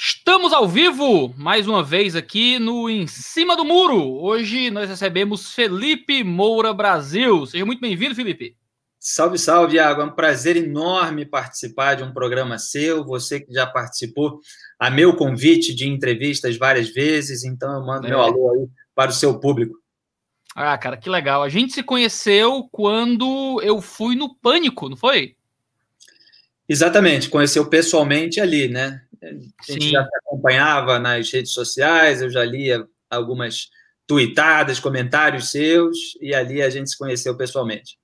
Estamos ao vivo mais uma vez aqui no Em Cima do Muro. Hoje nós recebemos Felipe Moura Brasil. Seja muito bem-vindo, Felipe. Salve, salve, Iago. É um prazer enorme participar de um programa seu. Você que já participou a meu convite de entrevistas várias vezes, então eu mando é. meu alô aí para o seu público. Ah, cara, que legal. A gente se conheceu quando eu fui no Pânico, não foi? Exatamente, conheceu pessoalmente ali, né? A gente Sim. já se acompanhava nas redes sociais, eu já lia algumas tuitadas, comentários seus, e ali a gente se conheceu pessoalmente.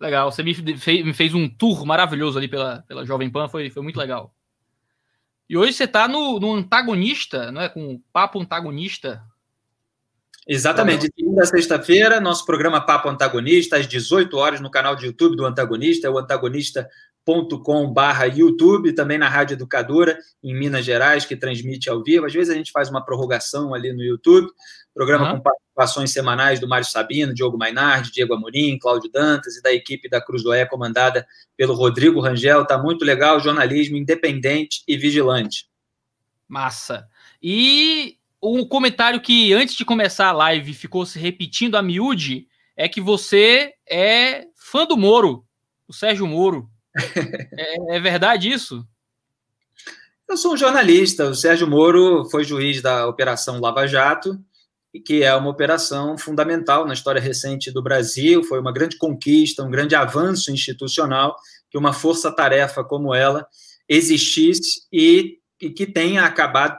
Legal, você me fez, me fez um tour maravilhoso ali pela, pela Jovem Pan, foi, foi muito legal. E hoje você está no, no antagonista, não é? Com o papo antagonista. Exatamente, de segunda a sexta-feira, nosso programa Papo Antagonista, às 18 horas, no canal de YouTube do Antagonista, é o Antagonista barra YouTube, também na Rádio Educadora, em Minas Gerais, que transmite ao vivo. Às vezes a gente faz uma prorrogação ali no YouTube, programa uhum. com participações semanais do Mário Sabino, Diogo Mainardi, Diego Amorim, Cláudio Dantas e da equipe da Cruzoé, comandada pelo Rodrigo Rangel. Está muito legal, jornalismo independente e vigilante. Massa. E um comentário que antes de começar a live ficou se repetindo a miúde é que você é fã do Moro, o Sérgio Moro é, é verdade isso? Eu sou um jornalista. O Sérgio Moro foi juiz da Operação Lava Jato, que é uma operação fundamental na história recente do Brasil. Foi uma grande conquista, um grande avanço institucional que uma força-tarefa como ela existisse e, e que tenha acabado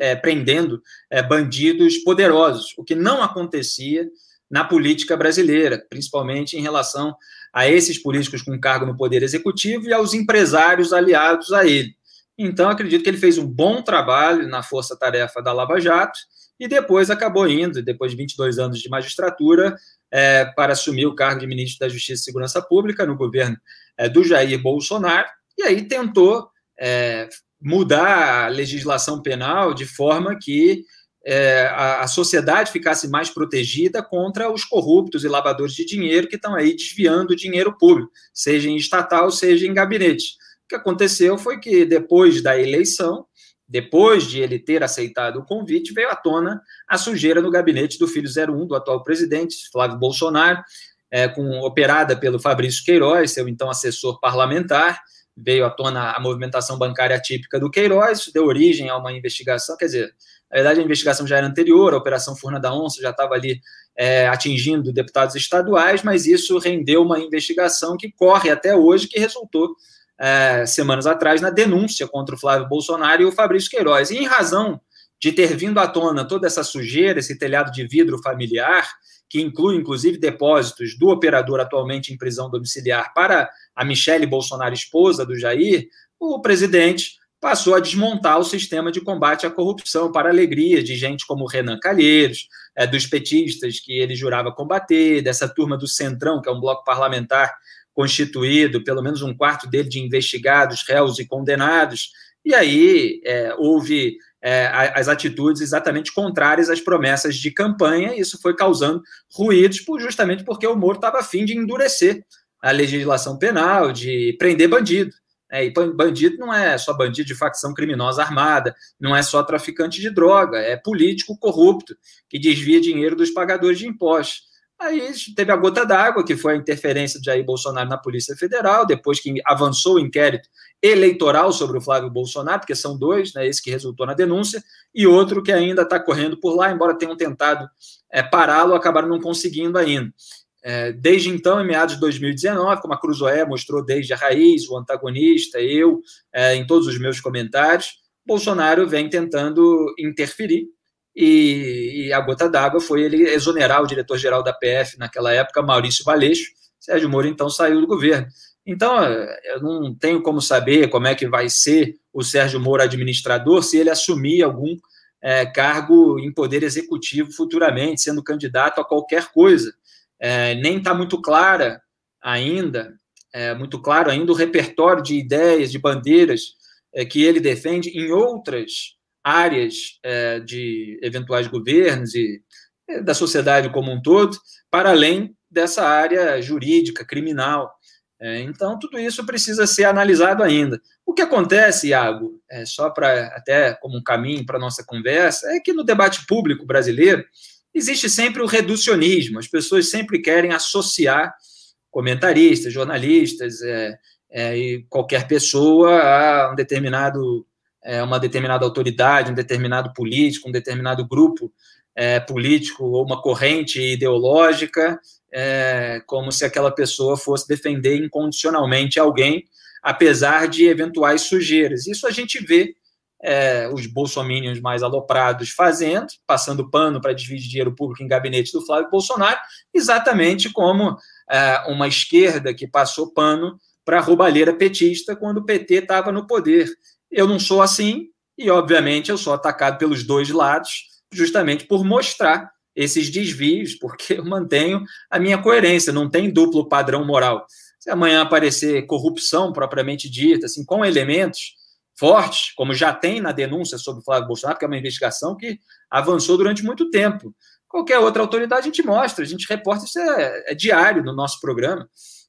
é, prendendo é, bandidos poderosos, o que não acontecia na política brasileira, principalmente em relação a esses políticos com cargo no Poder Executivo e aos empresários aliados a ele. Então, acredito que ele fez um bom trabalho na força-tarefa da Lava Jato e depois acabou indo, depois de 22 anos de magistratura, é, para assumir o cargo de ministro da Justiça e Segurança Pública no governo é, do Jair Bolsonaro, e aí tentou é, mudar a legislação penal de forma que é, a, a, sociedade ficasse mais protegida contra os corruptos e lavadores de dinheiro que estão aí desviando dinheiro público, seja em estatal, seja em gabinete. O que aconteceu foi que depois da eleição, depois de ele ter aceitado o convite, veio à tona a sujeira no gabinete do filho 01 do atual presidente, Flávio Bolsonaro, é, com, operada pelo Fabrício Queiroz, seu então assessor parlamentar, veio à tona a movimentação bancária típica do Queiroz, deu origem a uma investigação, quer dizer, na verdade, a investigação já era anterior, a Operação Furna da Onça já estava ali é, atingindo deputados estaduais, mas isso rendeu uma investigação que corre até hoje, que resultou é, semanas atrás na denúncia contra o Flávio Bolsonaro e o Fabrício Queiroz. E em razão de ter vindo à tona toda essa sujeira, esse telhado de vidro familiar, que inclui inclusive depósitos do operador atualmente em prisão domiciliar para a Michele Bolsonaro, esposa do Jair, o presidente passou a desmontar o sistema de combate à corrupção para alegria de gente como Renan Calheiros, é, dos petistas que ele jurava combater, dessa turma do Centrão, que é um bloco parlamentar constituído, pelo menos um quarto dele de investigados, réus e condenados. E aí é, houve é, as atitudes exatamente contrárias às promessas de campanha, e isso foi causando ruídos, por, justamente porque o Moro estava afim de endurecer a legislação penal, de prender bandido. É, e bandido não é só bandido de facção criminosa armada, não é só traficante de droga, é político corrupto que desvia dinheiro dos pagadores de impostos. Aí teve a gota d'água, que foi a interferência de Jair Bolsonaro na Polícia Federal, depois que avançou o inquérito eleitoral sobre o Flávio Bolsonaro, porque são dois, né, esse que resultou na denúncia, e outro que ainda está correndo por lá, embora tenham tentado é, pará-lo, acabaram não conseguindo ainda. É, desde então, em meados de 2019, como a Cruzoé mostrou desde a raiz, o antagonista, eu, é, em todos os meus comentários, Bolsonaro vem tentando interferir e, e a gota d'água foi ele exonerar o diretor-geral da PF naquela época, Maurício Valeixo. Sérgio Moro, então, saiu do governo. Então, eu não tenho como saber como é que vai ser o Sérgio Moro administrador se ele assumir algum é, cargo em poder executivo futuramente, sendo candidato a qualquer coisa é, nem está muito clara ainda, é, muito claro ainda o repertório de ideias, de bandeiras é, que ele defende em outras áreas é, de eventuais governos e é, da sociedade como um todo, para além dessa área jurídica, criminal. É, então, tudo isso precisa ser analisado ainda. O que acontece, Iago, só para até como um caminho para a nossa conversa, é que no debate público brasileiro existe sempre o reducionismo. As pessoas sempre querem associar comentaristas, jornalistas é, é, e qualquer pessoa a um determinado, é, uma determinada autoridade, um determinado político, um determinado grupo é, político ou uma corrente ideológica é, como se aquela pessoa fosse defender incondicionalmente alguém, apesar de eventuais sujeiras. Isso a gente vê é, os bolsominions mais aloprados fazendo, passando pano para dividir dinheiro público em gabinete do Flávio Bolsonaro, exatamente como é, uma esquerda que passou pano para a roubalheira petista quando o PT estava no poder. Eu não sou assim, e obviamente eu sou atacado pelos dois lados, justamente por mostrar esses desvios, porque eu mantenho a minha coerência, não tem duplo padrão moral. Se amanhã aparecer corrupção propriamente dita, assim, com elementos fortes, como já tem na denúncia sobre Flávio Bolsonaro, que é uma investigação que avançou durante muito tempo. Qualquer outra autoridade a gente mostra, a gente reporta, isso é, é diário no nosso programa.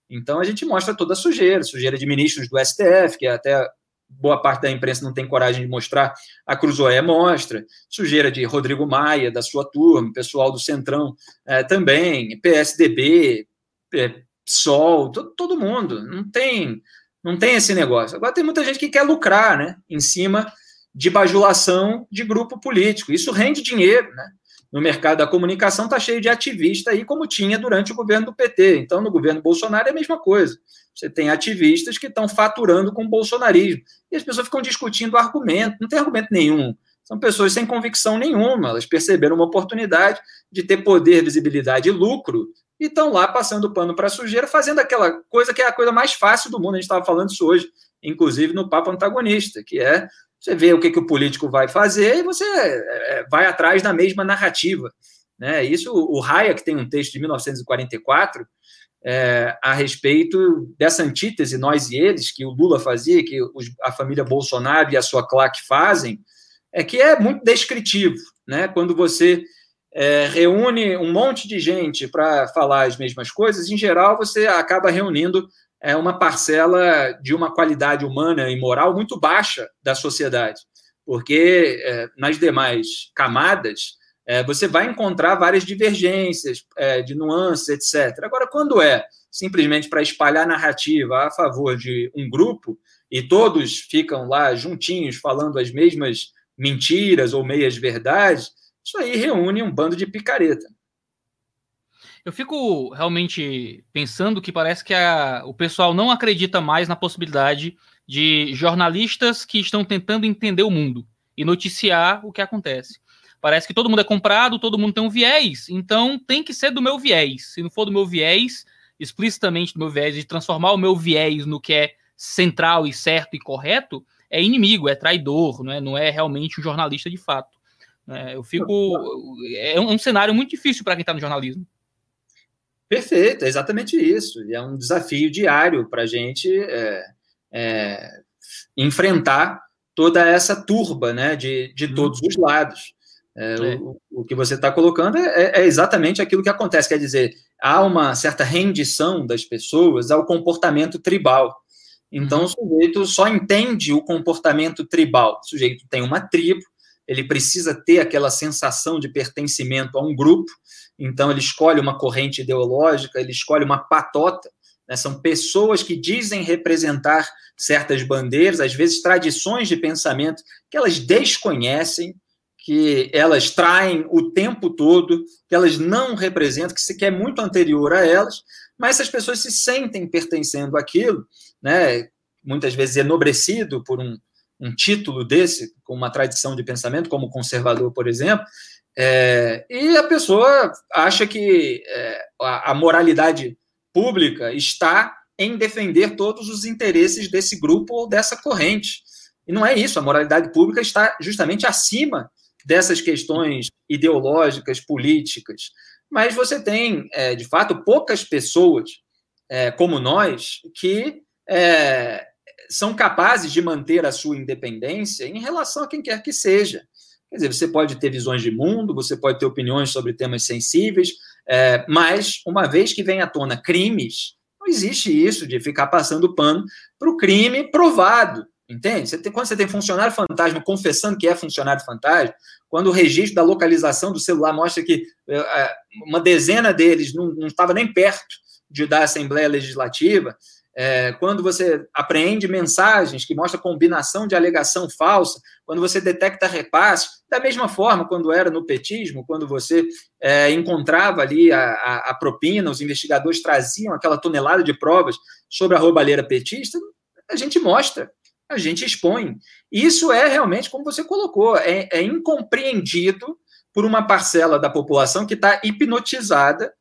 Então a gente mostra toda a sujeira, sujeira de ministros do STF, que até boa parte da imprensa não tem coragem de mostrar, a Cruzoé mostra, sujeira de Rodrigo Maia, da sua turma, pessoal do Centrão é, também, PSDB, é, PSOL, todo, todo mundo, não tem, não tem esse negócio. Agora tem muita gente que quer lucrar, né, em cima de bajulação de grupo político, isso rende dinheiro, né, no mercado da comunicação está cheio de ativista aí, como tinha durante o governo do PT. Então, no governo Bolsonaro é a mesma coisa. Você tem ativistas que estão faturando com o bolsonarismo. E as pessoas ficam discutindo argumento, não tem argumento nenhum. São pessoas sem convicção nenhuma. Elas perceberam uma oportunidade de ter poder, visibilidade e lucro estão lá passando pano para a sujeira, fazendo aquela coisa que é a coisa mais fácil do mundo. A gente estava falando isso hoje, inclusive no Papo Antagonista, que é você vê o que, que o político vai fazer e você é, vai atrás da mesma narrativa. Né? Isso, o Hayek tem um texto de 1944 é, a respeito dessa antítese, nós e eles, que o Lula fazia, que os, a família Bolsonaro e a sua claque fazem, é que é muito descritivo. Né? Quando você é, reúne um monte de gente para falar as mesmas coisas, em geral você acaba reunindo é uma parcela de uma qualidade humana e moral muito baixa da sociedade, porque é, nas demais camadas é, você vai encontrar várias divergências é, de nuances, etc. Agora, quando é simplesmente para espalhar narrativa a favor de um grupo e todos ficam lá juntinhos falando as mesmas mentiras ou meias verdades, isso aí reúne um bando de picareta. Eu fico realmente pensando que parece que a, o pessoal não acredita mais na possibilidade de jornalistas que estão tentando entender o mundo e noticiar o que acontece. Parece que todo mundo é comprado, todo mundo tem um viés, então tem que ser do meu viés. Se não for do meu viés, explicitamente do meu viés, de transformar o meu viés no que é central e certo e correto, é inimigo, é traidor, não é, não é realmente um jornalista de fato. É, eu fico. É um, é cenário muito difícil para quem está no jornalismo. Perfeito, é exatamente isso. E é um desafio diário para a gente é, é, enfrentar toda essa turba né, de, de uhum. todos os lados. É, é. o, o, que você está colocando é, é, exatamente aquilo que acontece. Quer dizer, há uma certa rendição das pessoas ao comportamento tribal. Então, uhum. o sujeito só entende o comportamento tribal. O sujeito tem uma tribo, ele precisa ter aquela sensação de pertencimento a um grupo, então ele escolhe uma corrente ideológica, ele escolhe uma patota, né? são pessoas que dizem representar certas bandeiras, às vezes tradições de pensamento que elas desconhecem, que elas traem o tempo todo, que elas não representam, que sequer é muito anterior a elas, mas essas pessoas se sentem pertencendo àquilo, né? muitas vezes enobrecido por um, um título desse, com uma tradição de pensamento, como conservador, por exemplo, é, e a pessoa acha que é, a, a, moralidade pública está em defender todos os interesses desse grupo ou dessa corrente. E não é isso, a moralidade pública está justamente acima dessas questões ideológicas, políticas. Mas você tem, é, de fato, poucas pessoas é, como nós que é, são capazes de manter a sua independência em relação a quem quer que seja. Quer dizer, você pode ter visões de mundo, você pode ter opiniões sobre temas sensíveis, é, mas uma vez que vem à tona crimes, não existe isso de ficar passando pano para o crime provado. Entende? Você tem, quando você tem funcionário fantasma confessando que é funcionário fantasma, quando o registro da localização do celular mostra que uh, uma dezena deles não, não estava nem perto de dar Assembleia Legislativa, é, quando você apreende mensagens que mostram combinação de alegação falsa, quando você detecta repasse, da mesma forma quando era no petismo, quando você é, encontrava ali a, a, a, propina, os investigadores traziam aquela tonelada de provas sobre a roubalheira petista, a gente mostra, a gente expõe. Isso é realmente, como você colocou, é, é incompreendido por uma parcela da população que está hipnotizada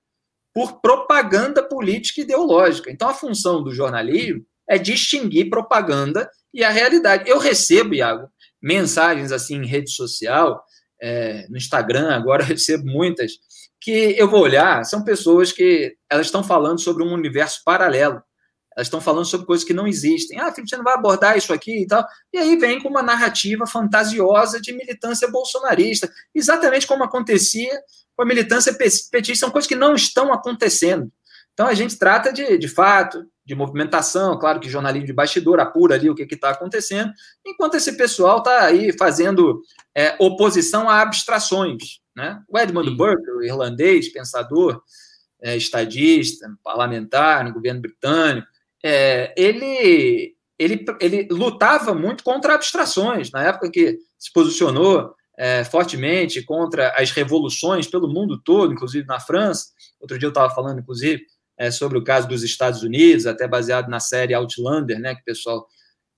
por propaganda política e ideológica. Então, a função do jornalismo é distinguir propaganda e a realidade. Eu recebo, Iago, mensagens assim em rede social, é, no Instagram, agora recebo muitas, que eu vou olhar, são pessoas que elas estão falando sobre um universo paralelo. Elas estão falando sobre coisas que não existem. Ah, Felipe, você não vai abordar isso aqui e tal. E aí vem com uma narrativa fantasiosa de militância bolsonarista, exatamente como acontecia com a militância petista, são coisas que não estão acontecendo. Então a gente trata de, de fato, de movimentação, claro que jornalismo de bastidor apura ali o que está acontecendo, enquanto esse pessoal está aí fazendo é, oposição a abstrações. Né? O Edmund Sim. Burke, o irlandês, pensador, é, estadista, parlamentar no governo britânico, é, ele, ele, ele lutava muito contra abstrações. Na época que se posicionou é, fortemente contra as revoluções pelo mundo todo, inclusive na França. Outro dia eu estava falando, inclusive, é, sobre o caso dos Estados Unidos, até baseado na série Outlander, né, que o pessoal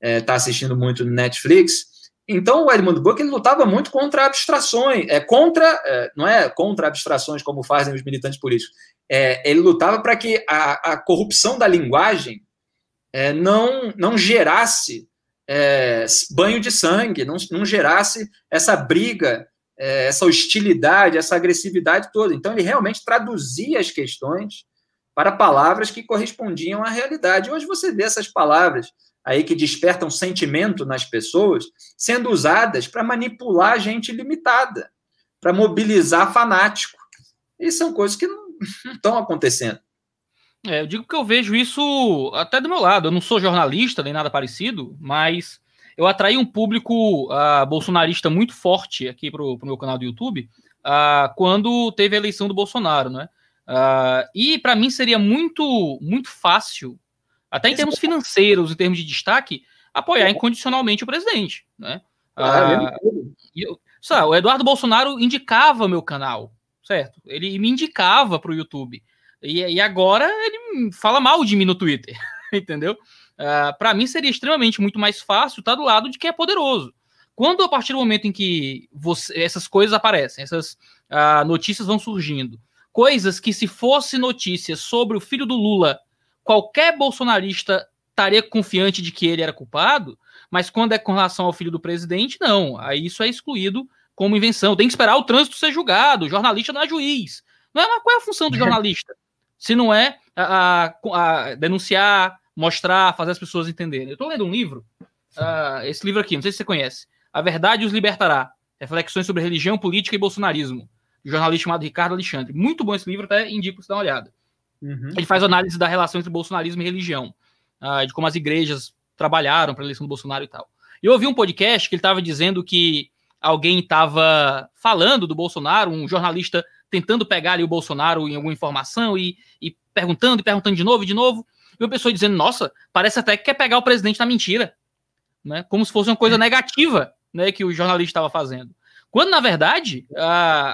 está é, assistindo muito no Netflix. Então, o Edmund Burke ele lutava muito contra abstrações, é, contra, é, não é contra abstrações como fazem os militantes políticos, é, ele lutava para que a, a, corrupção da linguagem é, não, não gerasse é, banho de sangue, não, não gerasse essa briga, é, essa hostilidade, essa agressividade toda. Então, ele realmente traduzia as questões para palavras que correspondiam à realidade. Hoje você vê essas palavras aí que despertam sentimento nas pessoas sendo usadas para manipular gente limitada, para mobilizar fanático. E são coisas que não estão acontecendo. É, eu digo que eu vejo isso até do meu lado. Eu não sou jornalista nem nada parecido, mas eu atraí um público uh, bolsonarista muito forte aqui para o meu canal do YouTube uh, quando teve a eleição do Bolsonaro, né? Uh, e para mim seria muito, muito fácil, até em termos financeiros, em termos de destaque, apoiar incondicionalmente o presidente, né? Ah, eu, sabe, o Eduardo Bolsonaro indicava meu canal, certo? Ele me indicava para o YouTube. E, e agora ele fala mal de mim no Twitter, entendeu? Uh, ah, para mim seria extremamente muito mais fácil estar do lado de quem é poderoso. Quando a partir do momento em que você, essas coisas aparecem, essas uh, notícias vão surgindo, coisas que se fosse notícias sobre o filho do Lula, qualquer bolsonarista estaria confiante de que ele era culpado, mas quando é com relação ao filho do presidente, não. Aí isso é excluído como invenção. Tem que esperar o trânsito ser julgado. O jornalista não é juiz. Não é, mas qual é a função do jornalista? Se não é a, a, a denunciar, mostrar, fazer as pessoas entenderem. Eu estou lendo um livro, uh, esse livro aqui, não sei se você conhece, A Verdade os Libertará, Reflexões sobre Religião, Política e Bolsonarismo, um jornalista chamado Ricardo Alexandre. Muito bom esse livro, até indico você dar uma olhada. Uhum. Ele faz análise da relação entre bolsonarismo e religião, uh, de como as igrejas trabalharam para a eleição do Bolsonaro e tal. E eu ouvi um podcast que ele estava dizendo que alguém estava falando do Bolsonaro, um jornalista tentando pegar ali o Bolsonaro em alguma informação e, e perguntando e perguntando de novo e de novo. E uma pessoa dizendo, nossa, parece até que quer pegar o presidente na mentira. Né? Como se fosse uma coisa negativa né, que o jornalista estava fazendo. Quando, na verdade,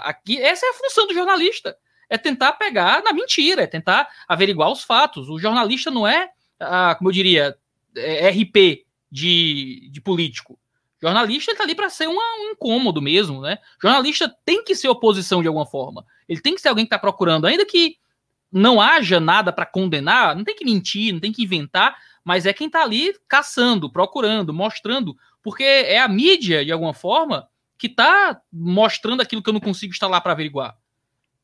aqui essa é a função do jornalista. É tentar pegar na mentira, é tentar averiguar os fatos. O jornalista não é, como eu diria, é RP de, de político. Jornalista está ali para ser uma, um incômodo mesmo, né? Jornalista tem que ser oposição de alguma forma. Ele tem que ser alguém que está procurando, ainda que não haja nada para condenar, não tem que mentir, não tem que inventar, mas é quem está ali caçando, procurando, mostrando, porque é a mídia, de alguma forma, que está mostrando aquilo que eu não consigo estar lá para averiguar.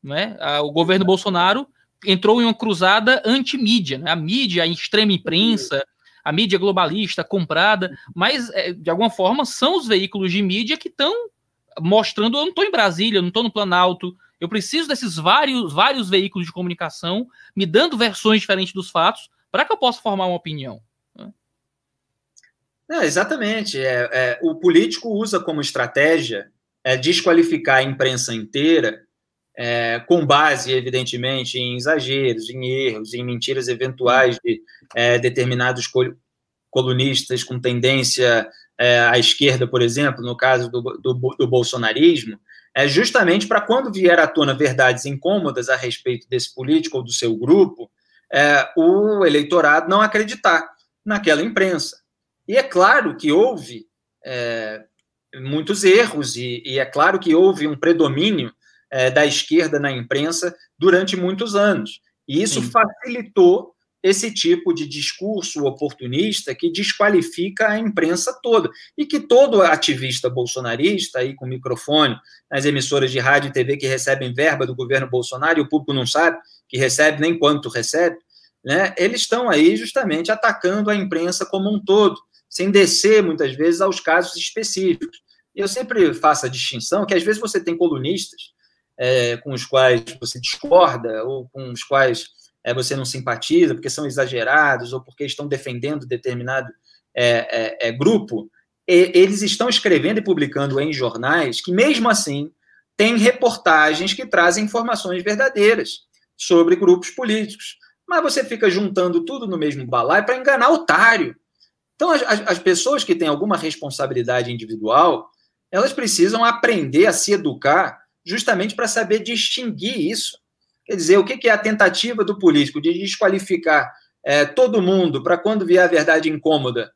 Né? O governo Bolsonaro entrou em uma cruzada anti-mídia, né? a mídia, a extrema imprensa, a mídia globalista comprada, mas é, de alguma forma são os veículos de mídia que estão mostrando. Eu não estou em Brasília, eu não estou no Planalto. Eu preciso desses vários, vários veículos de comunicação me dando versões diferentes dos fatos para que eu possa formar uma opinião. Não, exatamente. É, é, o político usa como estratégia é, desqualificar a imprensa inteira, é, com base, evidentemente, em exageros, em erros, em mentiras eventuais de é, determinados colunistas com tendência é, à esquerda, por exemplo, no caso do, do, do bolsonarismo, é justamente para quando vier à tona verdades incômodas a respeito desse político ou do seu grupo, é, o eleitorado não acreditar naquela imprensa. E é claro que houve é, muitos erros, e, e, é claro que houve um predomínio é, da esquerda na imprensa durante muitos anos. E isso Sim. facilitou esse tipo de discurso oportunista que desqualifica a imprensa toda e que todo ativista bolsonarista aí com microfone nas emissoras de rádio e TV que recebem verba do governo Bolsonaro e o público não sabe que recebe nem quanto recebe, né? Eles estão aí justamente atacando a imprensa como um todo, sem descer muitas vezes aos casos específicos. E eu sempre faço a distinção que às vezes você tem colunistas é, com os quais você discorda ou com os quais é, você não simpatiza, porque são exagerados ou porque estão defendendo determinado é, é, é grupo, e, eles estão escrevendo e publicando em jornais que, mesmo assim, têm reportagens que trazem informações verdadeiras sobre grupos políticos. Mas você fica juntando tudo no mesmo balaio para enganar otário. Então, as, as pessoas que têm alguma responsabilidade individual, elas precisam aprender a se educar justamente para saber distinguir isso. Quer dizer, o que é a tentativa do político de desqualificar é, todo mundo para quando vier a verdade incômoda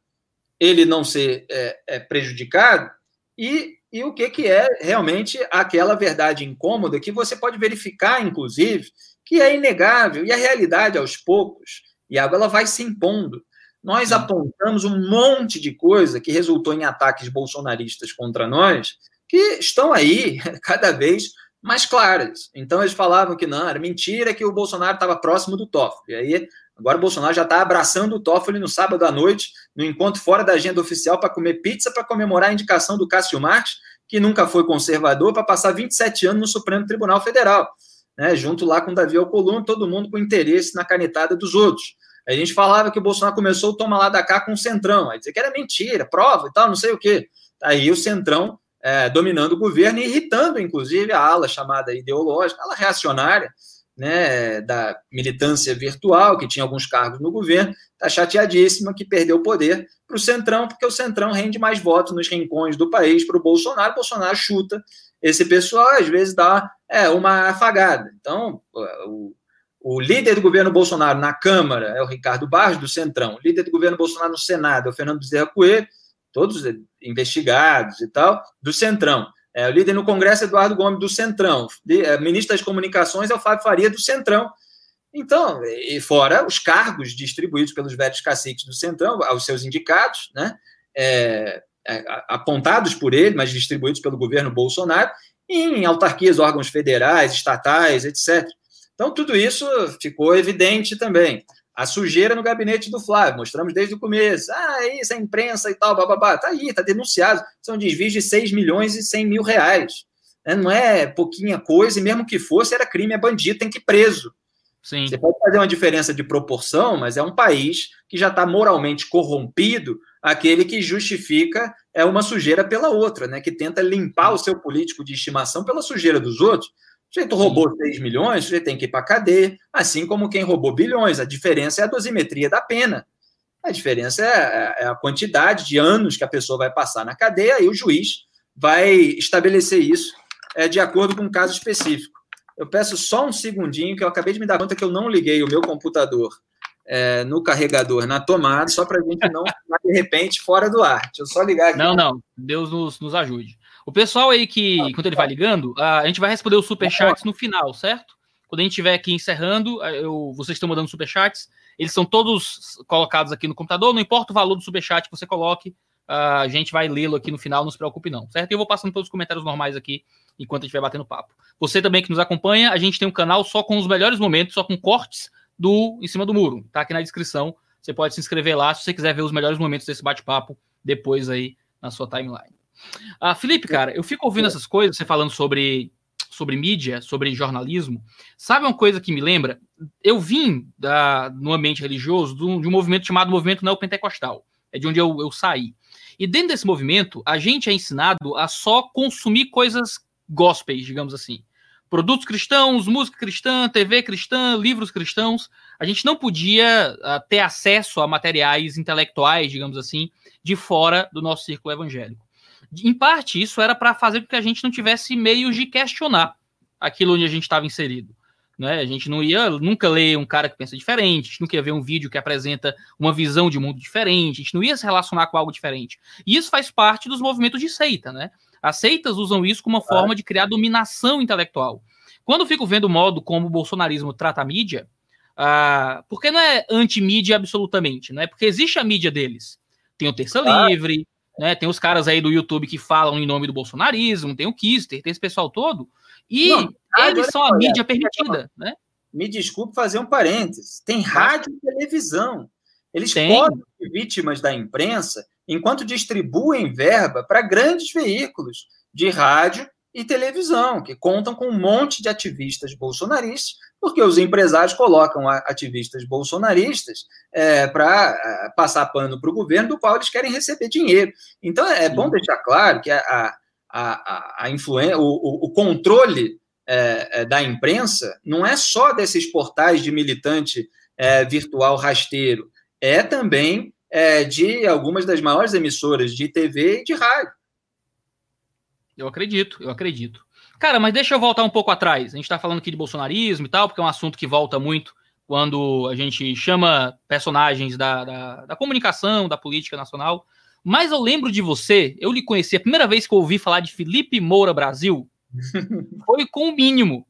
ele não ser é, é, prejudicado e, e o que, que é realmente aquela verdade incômoda que você pode verificar, inclusive, que é inegável e a realidade aos poucos, e ela vai se impondo. Nós apontamos um monte de coisa que resultou em ataques bolsonaristas contra nós, que estão aí cada vez mais claras. Então eles falavam que não, era mentira que o Bolsonaro estava próximo do Toffoli. E aí agora o Bolsonaro já está abraçando o Toffoli no sábado à noite, no encontro fora da agenda oficial para comer pizza para comemorar a indicação do Cássio Marques, que nunca foi conservador, para passar 27 anos no Supremo Tribunal Federal, né, junto lá com Davi Alcolumbre, todo mundo com interesse na canetada dos outros. A gente falava que o Bolsonaro começou o toma lá da cá com o Centrão, aí dizer que era mentira, prova e tal, não sei o quê. Aí o Centrão é, dominando o governo e irritando, inclusive, a ala chamada ideológica, ala reacionária, né, da militância virtual, que tinha alguns cargos no governo, está chateadíssima que perdeu o poder para o Centrão, porque o Centrão rende mais votos nos rincões do país para o Bolsonaro, Bolsonaro chuta esse pessoal, às vezes dá é, uma afagada. Então, o, o líder do governo Bolsonaro na Câmara é o Ricardo Barros, do Centrão, o líder do governo Bolsonaro no Senado é o Fernando Bezerra Coelho, todos investigados e tal, do Centrão. É, o líder no Congresso, Eduardo Gomes, do Centrão. De, é, ministro das Comunicações é o Fábio Faria, do Centrão. Então, e fora os cargos distribuídos pelos velhos caciques do Centrão, aos seus indicados, né, é, é apontados por ele, mas distribuídos pelo governo Bolsonaro, em autarquias, órgãos federais, estatais, etc. Então, tudo isso ficou evidente também a sujeira no gabinete do Flávio, mostramos desde o começo. Ah, isso, a imprensa e tal, bababá. Tá aí, tá denunciado. São desvios de 6 milhões e 100 mil reais. É, não é pouquinha coisa, e mesmo que fosse, era crime, é bandido, tem que ir preso. Sim. Você pode fazer uma diferença de proporção, mas é um país que já está moralmente corrompido, aquele que justifica é uma sujeira pela outra, né? Que tenta limpar o seu político de estimação pela sujeira dos outros. Sujeito roubou 6 milhões, o sujeito tem que ir para cadeia, assim como quem roubou bilhões. A diferença é a dosimetria da pena. A diferença é, é, é a quantidade de anos que a pessoa vai passar na cadeia e o juiz vai estabelecer isso é, de acordo com um caso específico. Eu peço só um segundinho, que eu acabei de me dar conta que eu não liguei o meu computador é, no carregador, na tomada, só para a gente não ficar, de repente, fora do ar. Deixa eu só ligar aqui. Não, não. Deus nos, nos ajude. O pessoal aí que, enquanto ele vai ligando, a gente vai responder os superchats no final, certo? Quando a gente estiver aqui encerrando, eu, vocês estão mandando superchats, eles são todos colocados aqui no computador, não importa o valor do superchat que você coloque, a gente vai lê-lo aqui no final, não se preocupe não, certo? E eu vou passando pelos comentários normais aqui, enquanto a gente vai batendo papo. Você também que nos acompanha, a gente tem um canal só com os melhores momentos, só com cortes do Em Cima do Muro, tá aqui na descrição, você pode se inscrever lá se você quiser ver os melhores momentos desse bate-papo depois aí na sua timeline. Ah, Felipe, cara, eu fico ouvindo essas coisas, você falando sobre, sobre mídia, sobre jornalismo, sabe uma coisa que me lembra? Eu vim da, no ambiente religioso de um, de um movimento chamado Movimento Neopentecostal. É de onde eu, eu saí. E dentro desse movimento, a gente é ensinado a só consumir coisas gospels, digamos assim. Produtos cristãos, música cristã, TV cristã, livros cristãos. A gente não podia uh, ter acesso a materiais intelectuais, digamos assim, de fora do nosso círculo evangélico. Em parte, isso era para fazer com que a gente não tivesse meios de questionar aquilo onde a gente estava inserido. Né? A gente não ia nunca ler um cara que pensa diferente, a gente nunca ia ver um vídeo que apresenta uma visão de mundo diferente, a gente não ia se relacionar com algo diferente. E isso faz parte dos movimentos de seita, né? As seitas usam isso como uma forma de criar dominação intelectual. Quando eu fico vendo o modo como o bolsonarismo trata a mídia, uh, porque não é anti-mídia absolutamente, não é porque existe a mídia deles. Tem o Terça Livre, né? Tem os caras aí do YouTube que falam em nome do bolsonarismo, tem o Kister, tem esse pessoal todo. E não, eles são a mídia permitida, né? Me desculpe fazer um parênteses. Tem rádio e televisão. Eles tem. podem ser vítimas da imprensa enquanto distribuem verba para grandes veículos de rádio e televisão, que contam com um monte de ativistas bolsonaristas, porque os empresários colocam ativistas bolsonaristas é, para é, passar pano para o governo, do qual eles querem receber dinheiro. Então, é bom deixar claro que a, a, a, influência, o, o, controle é, é, da imprensa não é só desses portais de militante é, virtual rasteiro, é também é, de algumas das maiores emissoras de TV e de rádio. Eu acredito, eu acredito. Cara, mas deixa eu voltar um pouco atrás. A gente está falando aqui de bolsonarismo e tal, porque é um assunto que volta muito quando a gente chama personagens da, da, da comunicação, da política nacional. Mas eu lembro de você, eu lhe conheci, a primeira vez que eu ouvi falar de Felipe Moura Brasil foi com o mínimo.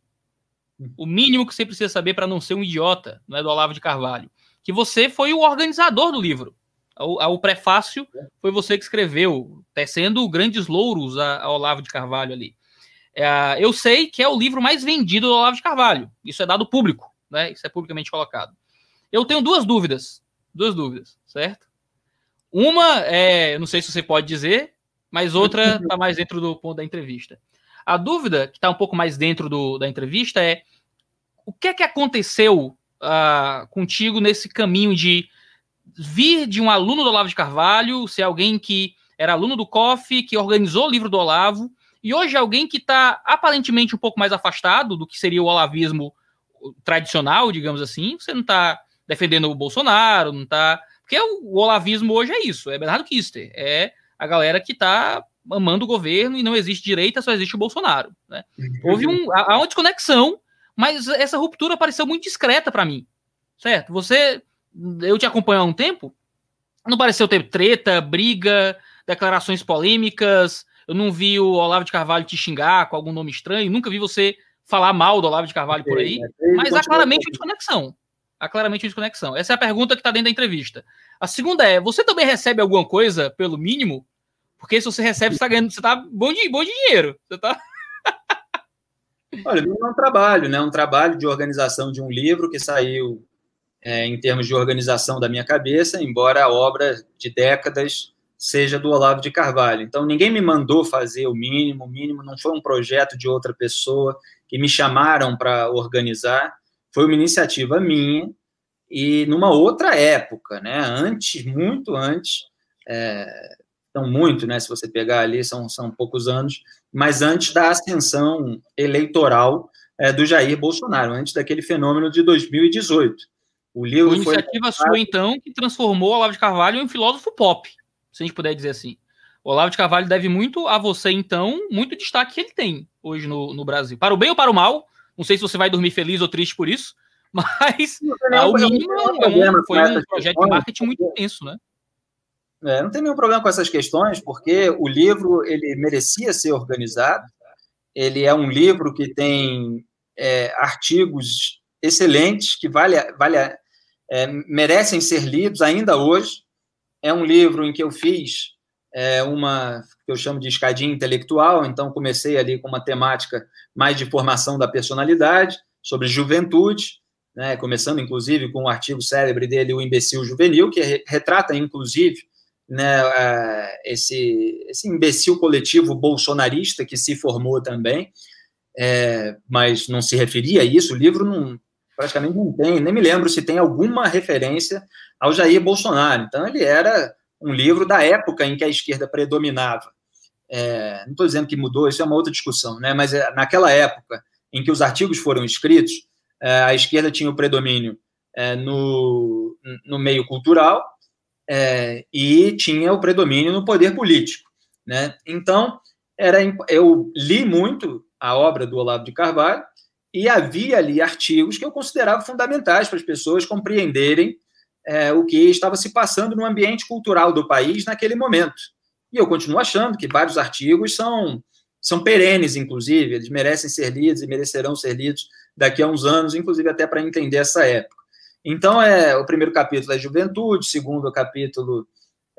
O mínimo que você precisa saber para não ser um idiota, não é do Olavo de Carvalho. Que você foi o organizador do livro. O, o prefácio foi você que escreveu, tecendo grandes louros a, a Olavo de Carvalho ali. É, eu sei que é o livro mais vendido do Olavo de Carvalho. Isso é dado público, né? Isso é publicamente colocado. Eu tenho duas dúvidas. Duas dúvidas, certo? Uma é, não sei se você pode dizer, mas outra está mais dentro do ponto da entrevista. A dúvida, que está um pouco mais dentro do, da entrevista, é o que é que aconteceu uh, contigo nesse caminho de vir de um aluno do Olavo de Carvalho, ser alguém que era aluno do COF, que organizou o livro do Olavo, e hoje alguém que está aparentemente um pouco mais afastado do que seria o olavismo tradicional, digamos assim. Você não está defendendo o Bolsonaro, não está. Porque o, olavismo hoje é isso, é Bernardo Kister, é a galera que está amando o governo e não existe direita, só existe o Bolsonaro. Né? Houve um, há uma desconexão, mas essa ruptura pareceu muito discreta para mim, certo? Você eu te acompanho há um tempo, não pareceu ter treta, briga, declarações polêmicas. Eu não vi o Olavo de Carvalho te xingar com algum nome estranho. Nunca vi você falar mal do Olavo de Carvalho por aí. Mas há claramente uma desconexão. Há claramente uma desconexão. Essa é a pergunta que está dentro da entrevista. A segunda é: você também recebe alguma coisa pelo mínimo? Porque se você recebe, você está ganhando, você está bom de bom de dinheiro. Você tá. Olha, é um trabalho, né? Um trabalho de organização de um livro que saiu é, em termos de organização da minha cabeça, embora a obra de décadas seja do Olavo de Carvalho. Então, ninguém me mandou fazer o mínimo, o mínimo não foi um projeto de outra pessoa que me chamaram para organizar, foi uma iniciativa minha e numa outra época, né? Antes, muito antes, é, então muito, né? Se você pegar ali, são, são poucos anos, mas antes da ascensão eleitoral é, do Jair Bolsonaro, antes daquele fenômeno de 2018. O livro Uma iniciativa foi... sua, então, que transformou o Olavo de Carvalho em um filósofo pop, se a gente puder dizer assim. O Olavo de Carvalho deve muito a você, então, muito destaque que ele tem hoje no, no Brasil. Para o bem ou para o mal, não sei se você vai dormir feliz ou triste por isso, mas ao mínimo foi um projeto de marketing muito intenso, né? É, não tem nenhum problema com essas questões, porque o livro ele merecia ser organizado. Ele é um livro que tem é, artigos excelentes que vale, vale é, merecem ser lidos ainda hoje. É um livro em que eu fiz é, uma que eu chamo de escadinha intelectual, então comecei ali com uma temática mais de formação da personalidade, sobre juventude, né, começando inclusive com um artigo célebre dele, O Imbecil Juvenil, que retrata inclusive né, esse, esse imbecil coletivo bolsonarista que se formou também. é, mas não se referia a isso. O livro não, praticamente não tem, nem me lembro se tem alguma referência ao Jair Bolsonaro. Então, ele era um livro da época em que a esquerda predominava. É, não estou dizendo que mudou, isso é uma outra discussão, né? mas é, naquela época em que os artigos foram escritos, é, a esquerda tinha o predomínio é, no, no meio cultural é, e tinha o predomínio no poder político. Né? Então, era, eu li muito a obra do Olavo de Carvalho e havia ali artigos que eu considerava fundamentais para as pessoas compreenderem é, o que estava se passando no ambiente cultural do país naquele momento. E eu continuo achando que vários artigos são, são perenes, inclusive, eles merecem ser lidos e merecerão ser lidos daqui a uns anos, inclusive até para entender essa época. Então, é, o primeiro capítulo é juventude, o segundo capítulo,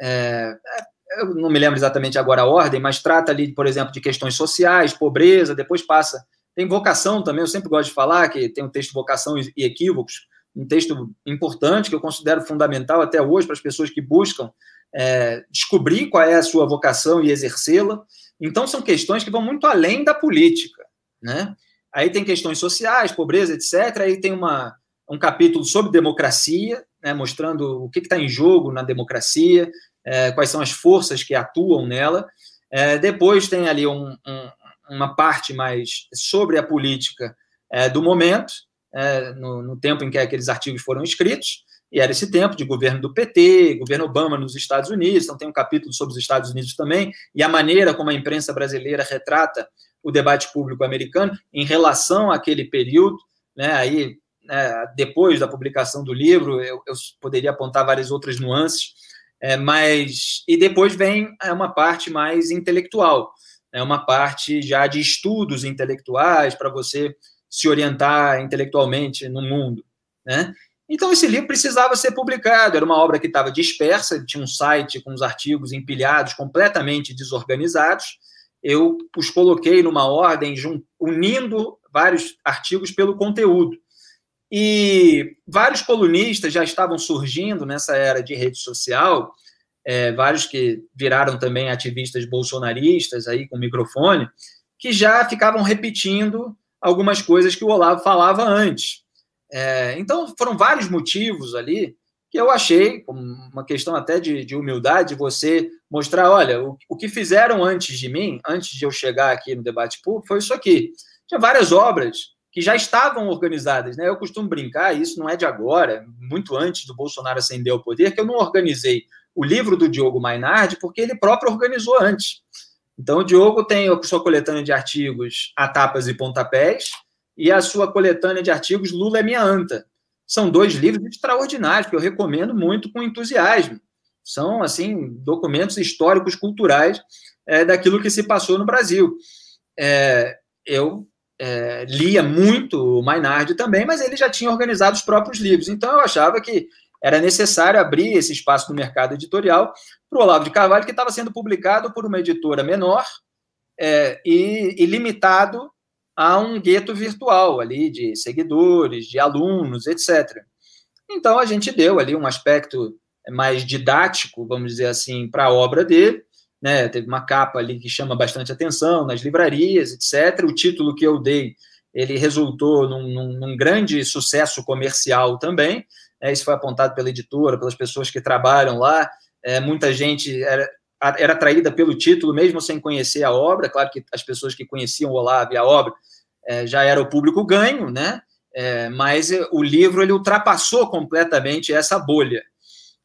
é, é, eu não me lembro exatamente agora a ordem, mas trata ali, por exemplo, de questões sociais, pobreza, depois passa. Tem vocação também, eu sempre gosto de falar que tem um texto vocação e equívocos, um texto importante que eu considero fundamental até hoje para as pessoas que buscam é, descobrir qual é a sua vocação e exercê-la. Então, são questões que vão muito além da política. Né? Aí tem questões sociais, pobreza, etc. Aí tem uma, um capítulo sobre democracia, né, mostrando o que está em jogo na democracia, é, quais são as forças que atuam nela. É, depois tem ali um, um, uma parte mais sobre a política é, do momento, é, no, no, tempo em que aqueles artigos foram escritos, e era esse tempo de governo do PT, governo Obama nos Estados Unidos, então tem um capítulo sobre os Estados Unidos também, e a maneira como a imprensa brasileira retrata o debate público americano em relação àquele período, né, aí, né, depois da publicação do livro, eu, eu, poderia apontar várias outras nuances, é, mas, e depois vem é, uma parte mais intelectual, é uma parte já de estudos intelectuais para você se orientar intelectualmente no mundo, né? Então esse livro precisava ser publicado, era uma obra que estava dispersa, tinha um site com os artigos empilhados, completamente desorganizados. Eu os coloquei numa ordem, unindo vários artigos pelo conteúdo. E vários colunistas já estavam surgindo nessa era de rede social, é, vários que viraram também ativistas bolsonaristas aí com microfone, que já ficavam repetindo algumas coisas que o Olavo falava antes. É, então, foram vários motivos ali que eu achei, uma questão até de, de humildade, você mostrar: olha, o, o, que fizeram antes de mim, antes de eu chegar aqui no debate público, foi isso aqui. Tinha várias obras que já estavam organizadas. Né? Eu costumo brincar, isso não é de agora, muito antes do Bolsonaro ascender ao poder, que eu não organizei o livro do Diogo Mainardi, porque ele próprio organizou antes. Então, o Diogo tem a sua coletânea de artigos A Tapas e Pontapés e a sua coletânea de artigos Lula é Minha Anta. São dois livros extraordinários que eu recomendo muito com entusiasmo. São, assim, documentos históricos, culturais é, daquilo que se passou no Brasil. É, eu é, lia muito o Mainardi também, mas ele já tinha organizado os próprios livros. Então, eu achava que era necessário abrir esse espaço no mercado editorial para o Olavo de Carvalho, que estava sendo publicado por uma editora menor é, e, e, limitado a um gueto virtual ali de seguidores, de alunos, etc. Então a gente deu ali um aspecto mais didático, vamos dizer assim, para a obra dele. Né? Teve uma capa ali que chama bastante atenção nas livrarias, etc. O título que eu dei ele resultou num, num, num grande sucesso comercial também. É, isso foi apontado pela editora, pelas pessoas que trabalham lá. É, muita gente era, era atraída pelo título, mesmo sem conhecer a obra. Claro que as pessoas que conheciam o Olavo e a obra é, já era o público ganho, né? É, mas o livro ele ultrapassou completamente essa bolha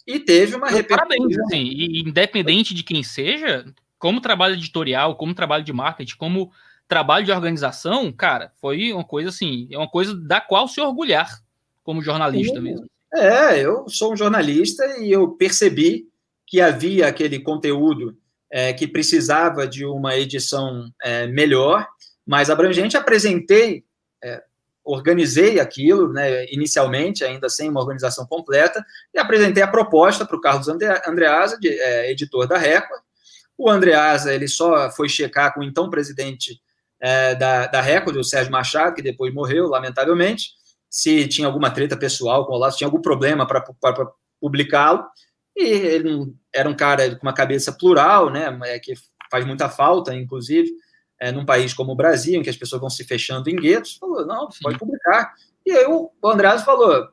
e teve uma repercussão. Parabéns, assim, e independente de quem seja, como trabalho editorial, como trabalho de marketing, como trabalho de organização, cara, foi uma coisa assim, é uma coisa da qual se orgulhar como jornalista Sim. mesmo. É, eu sou um jornalista e eu percebi que havia aquele conteúdo é, que precisava de uma edição é, melhor, mais abrangente. Apresentei, é, organizei aquilo, né, inicialmente, ainda sem uma organização completa, e apresentei a proposta para o Carlos Andreasa, de, é, editor da Record. O Andreasa ele só foi checar com o então presidente é, da, da Record, o Sérgio Machado, que depois morreu, lamentavelmente, se tinha alguma treta pessoal com o Olavo, se tinha algum problema para publicá-lo. E ele era um cara com uma cabeça plural, né, é, que faz muita falta, inclusive, é, num país como o Brasil, em que as pessoas vão se fechando em guetos, falou, não, pode publicar. E aí o Andreas falou,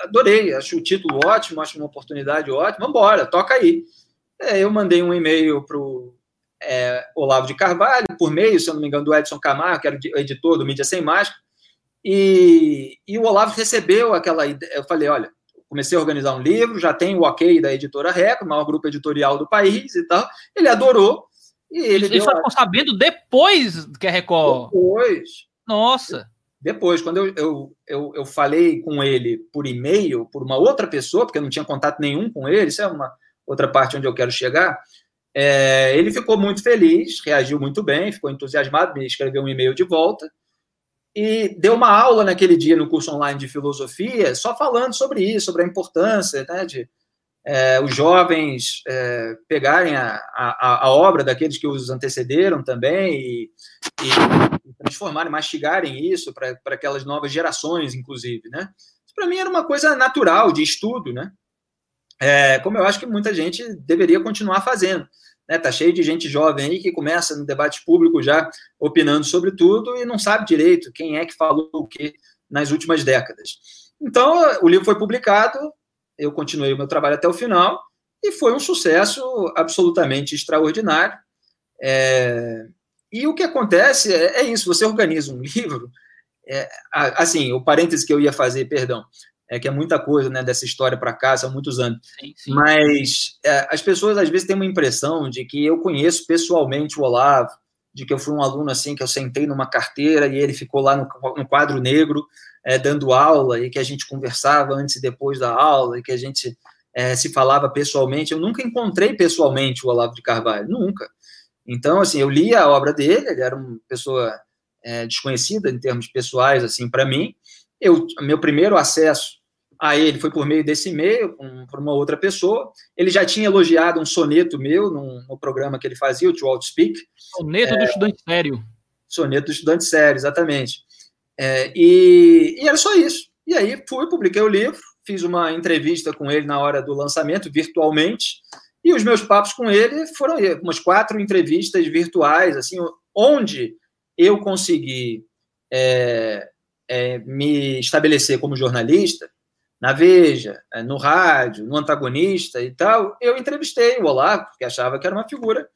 adorei, acho o título ótimo, acho uma oportunidade ótima, embora, toca aí. É, eu mandei um e-mail para o é, Olavo de Carvalho, por meio, se eu não me engano, do Edson Camargo, que era o editor do Mídia Sem Máscara, e, e o Olavo recebeu aquela ideia. Eu falei: olha, comecei a organizar um livro, já tem o ok da editora Record, maior grupo editorial do país e tal. Ele adorou. E ele Isso ficou a... sabendo depois que a Record. Depois. Nossa. Depois, quando eu, eu, eu, eu falei com ele por e-mail, por uma outra pessoa, porque eu não tinha contato nenhum com ele, isso é uma outra parte onde eu quero chegar. É, ele ficou muito feliz, reagiu muito bem, ficou entusiasmado, me escreveu um e-mail de volta e deu uma aula naquele dia no curso online de filosofia, só falando sobre isso, sobre a importância né, de é, os jovens é, pegarem a, a, a, obra daqueles que os antecederam também e, e transformarem, mastigarem isso para aquelas novas gerações, inclusive. Né? Para mim era uma coisa natural de estudo, né? É, como eu acho que muita gente deveria continuar fazendo. Né? Tá cheio de gente jovem aí que começa no debate público já opinando sobre tudo e não sabe direito quem é que falou o que nas últimas décadas. Então, o livro foi publicado, eu continuei o meu trabalho até o final e foi um sucesso absolutamente extraordinário. É, e o que acontece é, é, isso: você organiza um livro. É, assim, o parêntese que eu ia fazer, perdão, é que é muita coisa né, dessa história para cá, são muitos anos. Sim, sim. Mas é, as pessoas às vezes têm uma impressão de que eu conheço pessoalmente o Olavo, de que eu fui um aluno assim, que eu sentei numa carteira e ele ficou lá no, no quadro negro é, dando aula e que a gente conversava antes e depois da aula e que a gente é, se falava pessoalmente. Eu nunca encontrei pessoalmente o Olavo de Carvalho, nunca. Então, assim, eu li a obra dele, ele era uma pessoa é, desconhecida em termos pessoais, assim, para mim. Eu, meu primeiro acesso a ele foi por meio desse e-mail, um, por uma outra pessoa. Ele já tinha elogiado um soneto meu no, no programa que ele fazia, o To All Speak. Soneto é, do estudante sério. Soneto do estudante sério, exatamente. É, e, e era só isso. E aí fui, publiquei o livro, fiz uma entrevista com ele na hora do lançamento, virtualmente, e os meus papos com ele foram umas quatro entrevistas virtuais, assim, onde eu consegui é, é, me estabelecer como jornalista, na Veja, é, no rádio, no antagonista e tal, eu entrevistei o Olavo, porque achava que era uma figura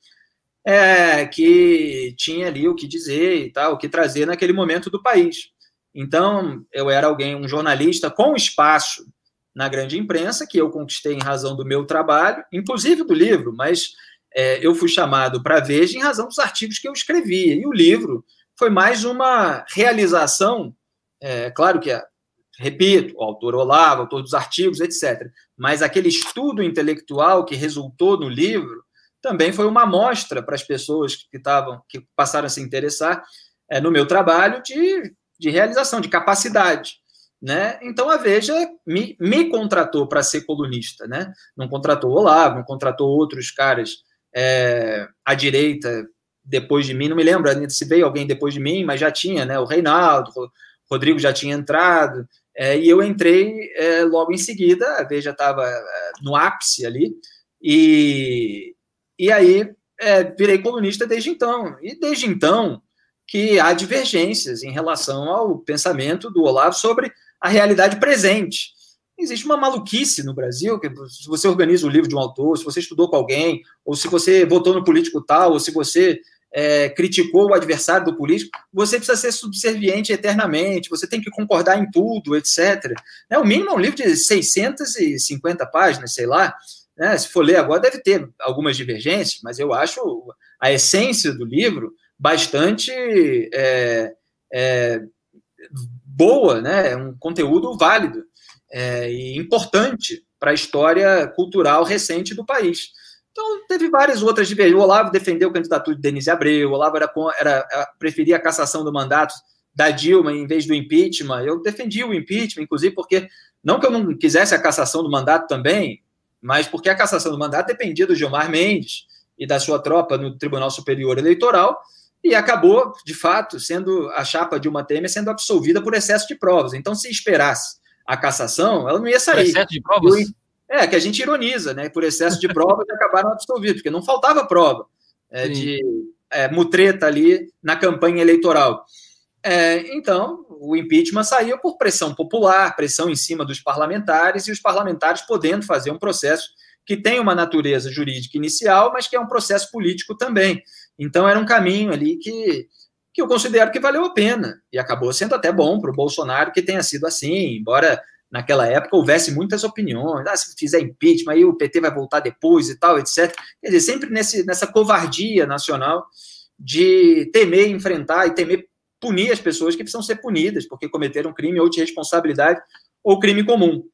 é, que tinha ali o que dizer e tal, o que trazer naquele momento do país. Então, eu era alguém, um jornalista com espaço na grande imprensa, que eu conquistei em razão do meu trabalho, inclusive do livro, mas é, eu fui chamado para Veja em razão dos artigos que eu escrevia. E o livro foi mais uma realização, é, claro que a, repito, o autor Olavo, autor dos artigos, etc. Mas aquele estudo intelectual que resultou no livro também foi uma amostra para as pessoas que estavam, que passaram a se interessar é, no meu trabalho de, de realização, de capacidade. Né? Então a Veja me, me contratou para ser colunista, né? Não contratou o Olavo, não contratou outros caras é, à direita depois de mim, não me lembro se veio alguém depois de mim, mas já tinha, né? O Reinaldo, o Rodrigo já tinha entrado, é, e eu entrei é, logo em seguida, a Veja estava é, no ápice ali, e, e aí é, virei colunista desde então. E desde então que há divergências em relação ao pensamento do Olavo sobre a realidade presente. Existe uma maluquice no Brasil, que se você organiza o livro de um autor, se você estudou com alguém, ou se você votou no político tal, ou se você é, criticou o adversário do político, você precisa ser subserviente eternamente, você tem que concordar em tudo, etc. Né, o mínimo é um livro de 650 páginas, sei lá. Né, se for ler agora, deve ter algumas divergências, mas eu acho a essência do livro bastante é, é, boa, né, é um conteúdo válido é, e importante para a história cultural recente do país. Então, teve várias outras divergências. O Olavo defendeu a candidatura de Denise Abreu, o Olavo era, era, preferia a cassação do mandato da Dilma em vez do impeachment. Eu defendi o impeachment, inclusive, porque não que eu não quisesse a cassação do mandato também, mas porque a cassação do mandato dependia do Gilmar Mendes e da sua tropa no Tribunal Superior Eleitoral, e acabou, de fato, sendo a chapa Dilma Temer sendo absolvida por excesso de provas. Então, se esperasse a cassação, ela não ia sair. Por excesso de provas? Eu, é, que a gente ironiza, né? Por excesso de prova, acabaram absolvidos, porque não faltava prova é, de, é, mutreta ali na campanha eleitoral. É, então, o impeachment saiu por pressão popular, pressão em cima dos parlamentares, e os parlamentares podendo fazer um processo que tem uma natureza jurídica inicial, mas que é um processo político também. Então, era um caminho ali que, que eu considero que valeu a pena, e acabou sendo até bom para o Bolsonaro que tenha sido assim, embora naquela época houvesse muitas opiniões, ah, se fizer impeachment, aí o PT vai voltar depois e tal, etc. Quer dizer, sempre nesse, nessa covardia nacional de temer enfrentar e temer punir as pessoas que precisam ser punidas porque cometeram crime ou de responsabilidade ou crime comum.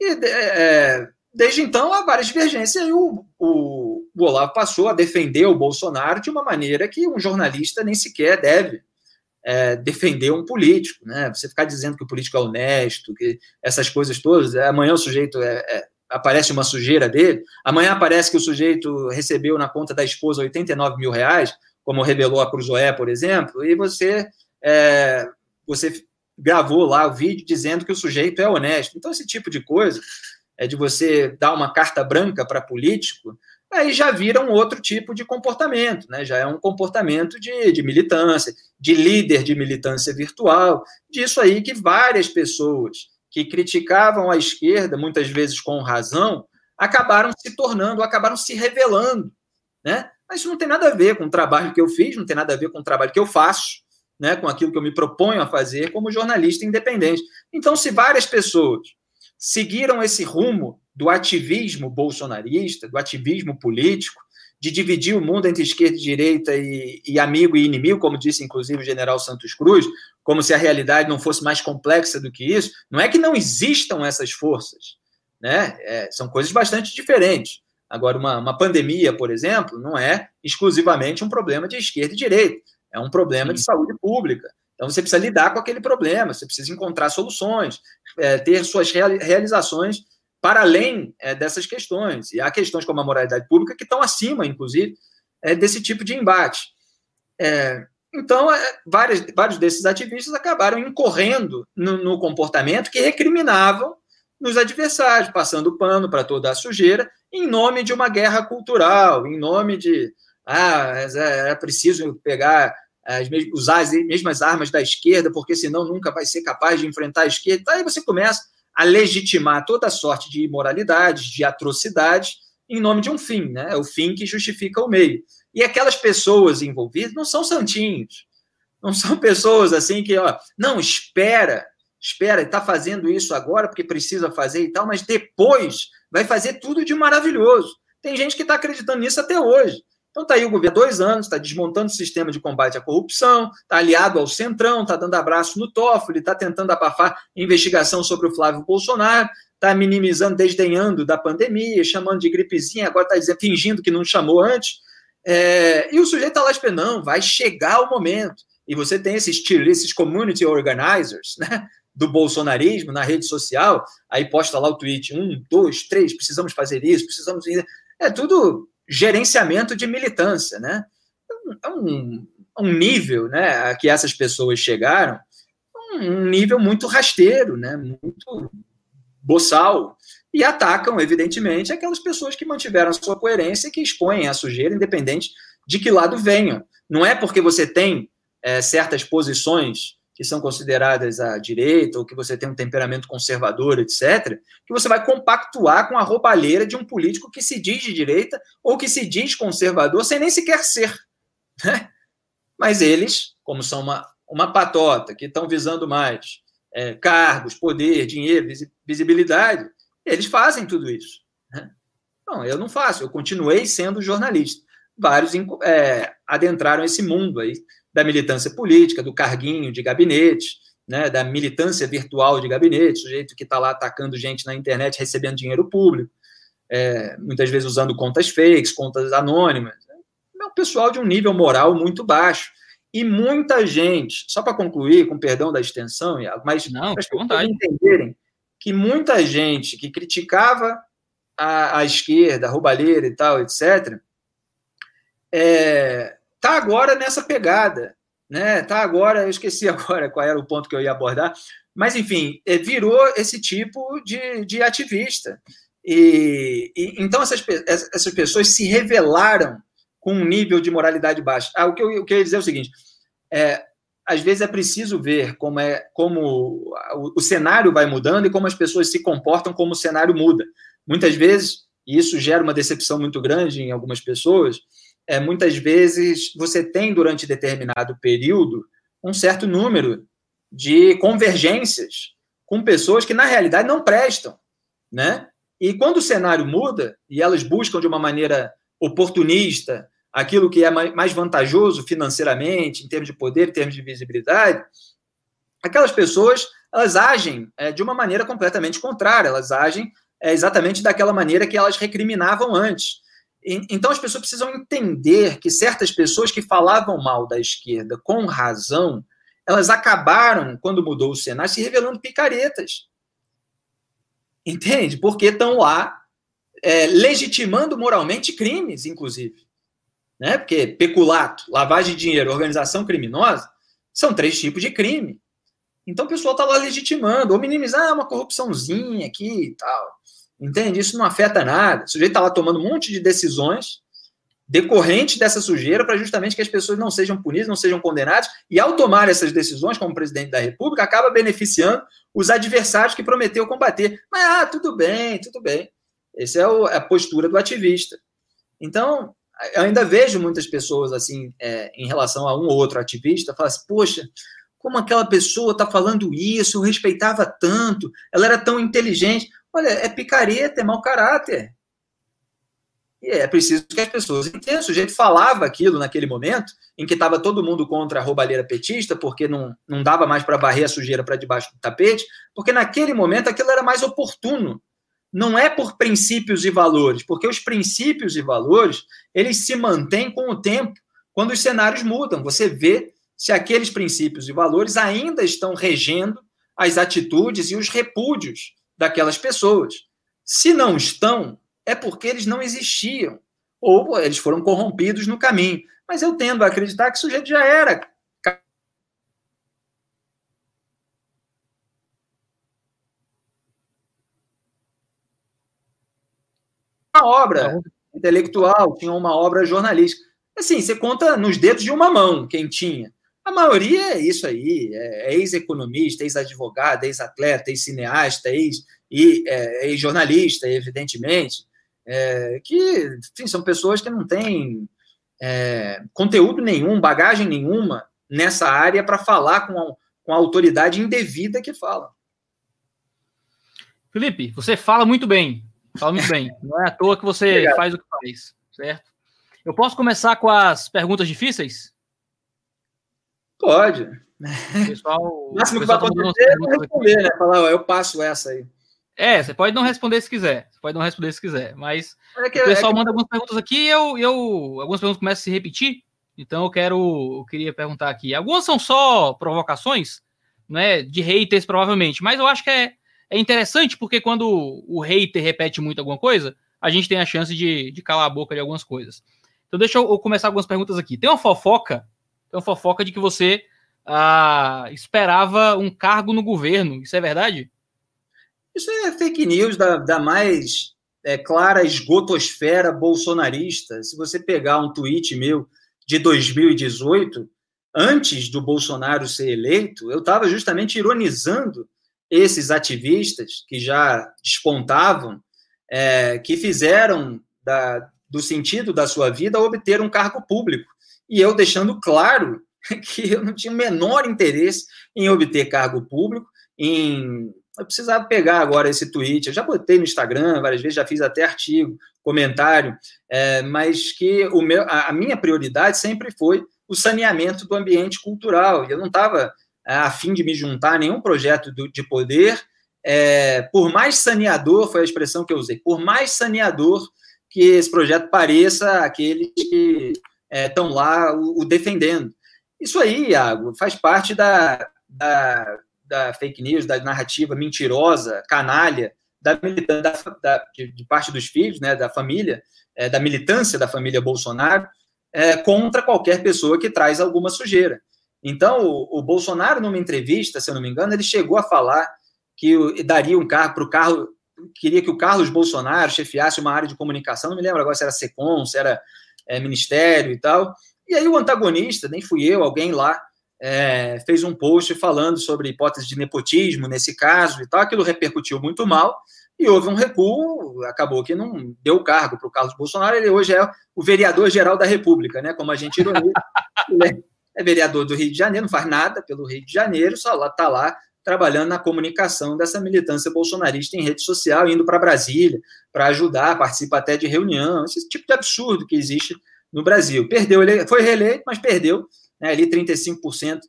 E é, desde então há várias divergências e o, o, o Olavo passou a defender o Bolsonaro de uma maneira que um jornalista nem sequer deve é, defender um político, né? Você ficar dizendo que o político é honesto, que essas coisas todas, é, amanhã o sujeito é, é, aparece uma sujeira dele, amanhã aparece que o sujeito recebeu na conta da esposa 89 mil reais, como revelou a Cruzoé, por exemplo, e você é, você gravou lá o vídeo dizendo que o sujeito é honesto. Então, esse tipo de coisa, é de você dar uma carta branca para político, aí já vira um outro tipo de comportamento, né? já é um comportamento de, de militância, de líder de militância virtual, disso aí que várias pessoas que criticavam a esquerda, muitas vezes com razão, acabaram se tornando, acabaram se revelando, né? Mas isso não tem nada a ver com o trabalho que eu fiz, não tem nada a ver com o trabalho que eu faço, né? Com aquilo que eu me proponho a fazer como jornalista independente. Então, se várias pessoas seguiram esse rumo do ativismo bolsonarista, do ativismo político, de dividir o mundo entre esquerda e direita e, e, amigo e inimigo, como disse inclusive o general Santos Cruz, como se a realidade não fosse mais complexa do que isso. Não é que não existam essas forças, né? É, são coisas bastante diferentes. Agora, uma, uma, pandemia, por exemplo, não é exclusivamente um problema de esquerda e direita, é um problema Sim. de saúde pública. Então, você precisa lidar com aquele problema, você precisa encontrar soluções, é, ter suas realizações para além é, dessas questões. E há questões como a moralidade pública que estão acima, inclusive, é, desse tipo de embate. É, então, é, vários, vários desses ativistas acabaram incorrendo no, no, comportamento que recriminavam nos adversários, passando pano para toda a sujeira, em nome de uma guerra cultural, em nome de ah, é, é preciso pegar as usar as mesmas armas da esquerda, porque senão nunca vai ser capaz de enfrentar a esquerda. Aí você começa a legitimar toda sorte de imoralidades, de atrocidades, em nome de um fim, né? É o fim que justifica o meio. E aquelas pessoas envolvidas não são santinhos, não são pessoas assim que, ó, não, espera, espera, está fazendo isso agora porque precisa fazer e tal, mas depois vai fazer tudo de maravilhoso. Tem gente que está acreditando nisso até hoje. Então está aí o governo dois anos, está desmontando o sistema de combate à corrupção, está aliado ao Centrão, está dando abraço no Toffoli, está tentando abafar investigação sobre o Flávio Bolsonaro, está minimizando, desdenhando da pandemia, chamando de gripezinha, agora está fingindo que não chamou antes. É, e o sujeito está lá esperando, não, vai chegar o momento. E você tem esses, esses community organizers, né? do bolsonarismo na rede social, aí posta lá o tweet, um, dois, três, precisamos fazer isso, precisamos... É tudo gerenciamento de militância, né? É um, um nível, né, a que essas pessoas chegaram, um nível muito rasteiro, né, muito boçal, e atacam, evidentemente, aquelas pessoas que mantiveram a sua coerência e que expõem a sujeira, independente de que lado venham. Não é porque você tem é, certas posições que são consideradas à direita, ou que você tem um temperamento conservador, etc., que você vai compactuar com a roubalheira de um político que se diz de direita ou que se diz conservador, sem nem sequer ser. Né? Mas eles, como são uma, uma patota, que estão visando mais é, cargos, poder, dinheiro, visibilidade, eles fazem tudo isso. Né? Não, eu não faço, eu continuei sendo jornalista. Vários é, adentraram esse mundo aí da militância política, do carguinho de gabinete, né, da militância virtual de gabinete, sujeito que está lá atacando gente na internet, recebendo dinheiro público, é, muitas vezes usando contas fakes, contas anônimas. É um pessoal de um nível moral muito baixo. E muita gente, só para concluir, com perdão da extensão, mas para as pessoas entenderem que muita gente que criticava a, a esquerda, a roubalheira e tal, etc., é, está agora nessa pegada, né? Tá agora, eu esqueci agora qual era o ponto que eu ia abordar, mas enfim, é, virou esse tipo de, de ativista. E, e então essas, essas pessoas se revelaram com um nível de moralidade baixo. Ah, o, que eu, eu ia dizer é o seguinte: é, às vezes é preciso ver como é como o, cenário vai mudando e como as pessoas se comportam como o cenário muda. Muitas vezes, e isso gera uma decepção muito grande em algumas pessoas, é, muitas vezes você tem durante determinado período um certo número de convergências com pessoas que na realidade não prestam, né? E quando o cenário muda e elas buscam de uma maneira oportunista aquilo que é mais vantajoso financeiramente, em termos de poder, em termos de visibilidade, aquelas pessoas elas agem é, de uma maneira completamente contrária, elas agem é, exatamente daquela maneira que elas recriminavam antes. Então as pessoas precisam entender que certas pessoas que falavam mal da esquerda com razão, elas acabaram, quando mudou o cenário, se revelando picaretas. Entende? Porque estão lá é, legitimando moralmente crimes, inclusive né? Porque peculato, lavagem de dinheiro, organização criminosa são três tipos de crime. Então o pessoal está lá legitimando, ou minimizar ah, uma corrupçãozinha aqui e tal. Entende? Isso não afeta nada. O sujeito está lá tomando um monte de decisões decorrentes dessa sujeira para justamente que as pessoas não sejam punidas, não sejam condenadas, e ao tomar essas decisões, como presidente da República, acaba beneficiando os adversários que prometeu combater. Mas, ah, tudo bem, tudo bem. Essa é, é a postura do ativista. Então, eu ainda vejo muitas pessoas assim, é, em relação a um ou outro ativista, falam assim, poxa, como aquela pessoa está falando isso, eu respeitava tanto, ela era tão inteligente. Olha, é picareta, é mau caráter. E é preciso que as pessoas entendam. O sujeito falava aquilo naquele momento, em que estava todo mundo contra a roubalheira petista, porque não, não dava mais para varrer a sujeira para debaixo do tapete, porque naquele momento aquilo era mais oportuno não é por princípios e valores, porque os princípios e valores, eles se mantêm com o tempo, quando os cenários mudam. Você vê se aqueles princípios e valores ainda estão regendo as atitudes e os repúdios daquelas pessoas. Se não estão, é porque eles não existiam, ou eles foram corrompidos no caminho. Mas eu tendo a acreditar que o sujeito já era uma obra intelectual, tinha uma obra jornalística. Assim, você conta nos dedos de uma mão quem tinha. A maioria é isso aí, é, ex-economista, ex-advogado, ex-atleta, ex-cineasta, ex-jornalista, ex evidentemente, é, que enfim, são pessoas que não têm é, conteúdo nenhum, bagagem nenhuma nessa área para falar com a, com a autoridade indevida que fala. Felipe, você fala muito bem, Fala muito bem. Não é à toa que você Obrigado. faz o que faz, certo? Eu posso começar com as perguntas difíceis? Pode. Pessoal, o máximo que vai tá acontecer é responder, né? Falar, eu passo essa aí. É, você pode não responder se quiser. Você pode não responder se quiser. Mas é que, o pessoal é que... manda algumas perguntas aqui e eu, eu, algumas perguntas começam a se repetir. Então eu quero, eu queria perguntar aqui. Algumas são só provocações, né? De haters, provavelmente. Mas eu acho que é, é interessante porque quando o hater repete muito alguma coisa, a gente tem a chance de, de calar a boca de algumas coisas. Então deixa eu, começar algumas perguntas aqui. Tem uma fofoca, uma fofoca de que você ah, esperava um cargo no governo. Isso é verdade? Isso é fake news da, da mais é, clara esgotosfera bolsonarista. Se você pegar um tweet meu de 2018, antes do Bolsonaro ser eleito, eu estava justamente ironizando esses ativistas que já despontavam, é, que fizeram da, do sentido da sua vida obter um cargo público. E eu deixando claro que eu não tinha o menor interesse em obter cargo público, em eu precisava pegar agora esse tweet. Eu já botei no Instagram várias vezes, já fiz até artigo, comentário, é, mas que o meu, a, a, minha prioridade sempre foi o saneamento do ambiente cultural. Eu não estava a fim de me juntar a nenhum projeto de poder, é, por mais saneador, foi a expressão que eu usei, por mais saneador que esse projeto pareça aqueles que estão é, lá o, o, defendendo. Isso aí, Iago, faz parte da, da, da, fake news, da narrativa mentirosa, canalha, da, da de, de, parte dos filhos, né, da família, é, da militância da família Bolsonaro, é, contra qualquer pessoa que traz alguma sujeira. Então, o, o, Bolsonaro, numa entrevista, se eu não me engano, ele chegou a falar que daria um carro para o carro, queria que o Carlos Bolsonaro chefiasse uma área de comunicação, não me lembro agora se era SECOM, se era é, ministério e tal. E aí o antagonista, nem fui eu, alguém lá, é, fez um post falando sobre hipótese de nepotismo nesse caso e tal. Aquilo repercutiu muito mal e houve um recuo. Acabou que não deu cargo para o Carlos Bolsonaro. Ele hoje é o vereador-geral da República, né? Como a gente ironia. ele é vereador do Rio de Janeiro, não faz nada pelo Rio de Janeiro, só lá está lá trabalhando na comunicação dessa militância bolsonarista em rede social, indo para Brasília para ajudar, participa até de reunião, esse tipo de absurdo que existe no Brasil. Perdeu, ele foi reeleito, mas perdeu né, ali 35%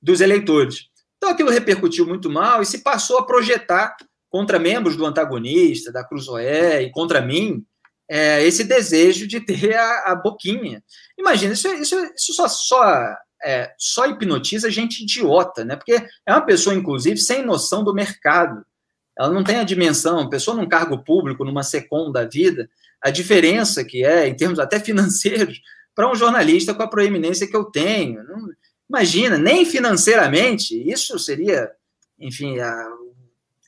dos eleitores. Então aquilo repercutiu muito mal e se passou a projetar contra membros do antagonista, da Cruzoé e contra mim, é, esse desejo de ter a, a boquinha. Imagina, isso, isso, isso só, só é, só hipnotiza gente idiota, né? Porque é uma pessoa, inclusive, sem noção do mercado. Ela não tem a dimensão, pessoa num cargo público, numa secom da vida, a diferença que é, em termos até financeiros, para um jornalista com a proeminência que eu tenho. Não, imagina, nem financeiramente, isso seria, enfim, a,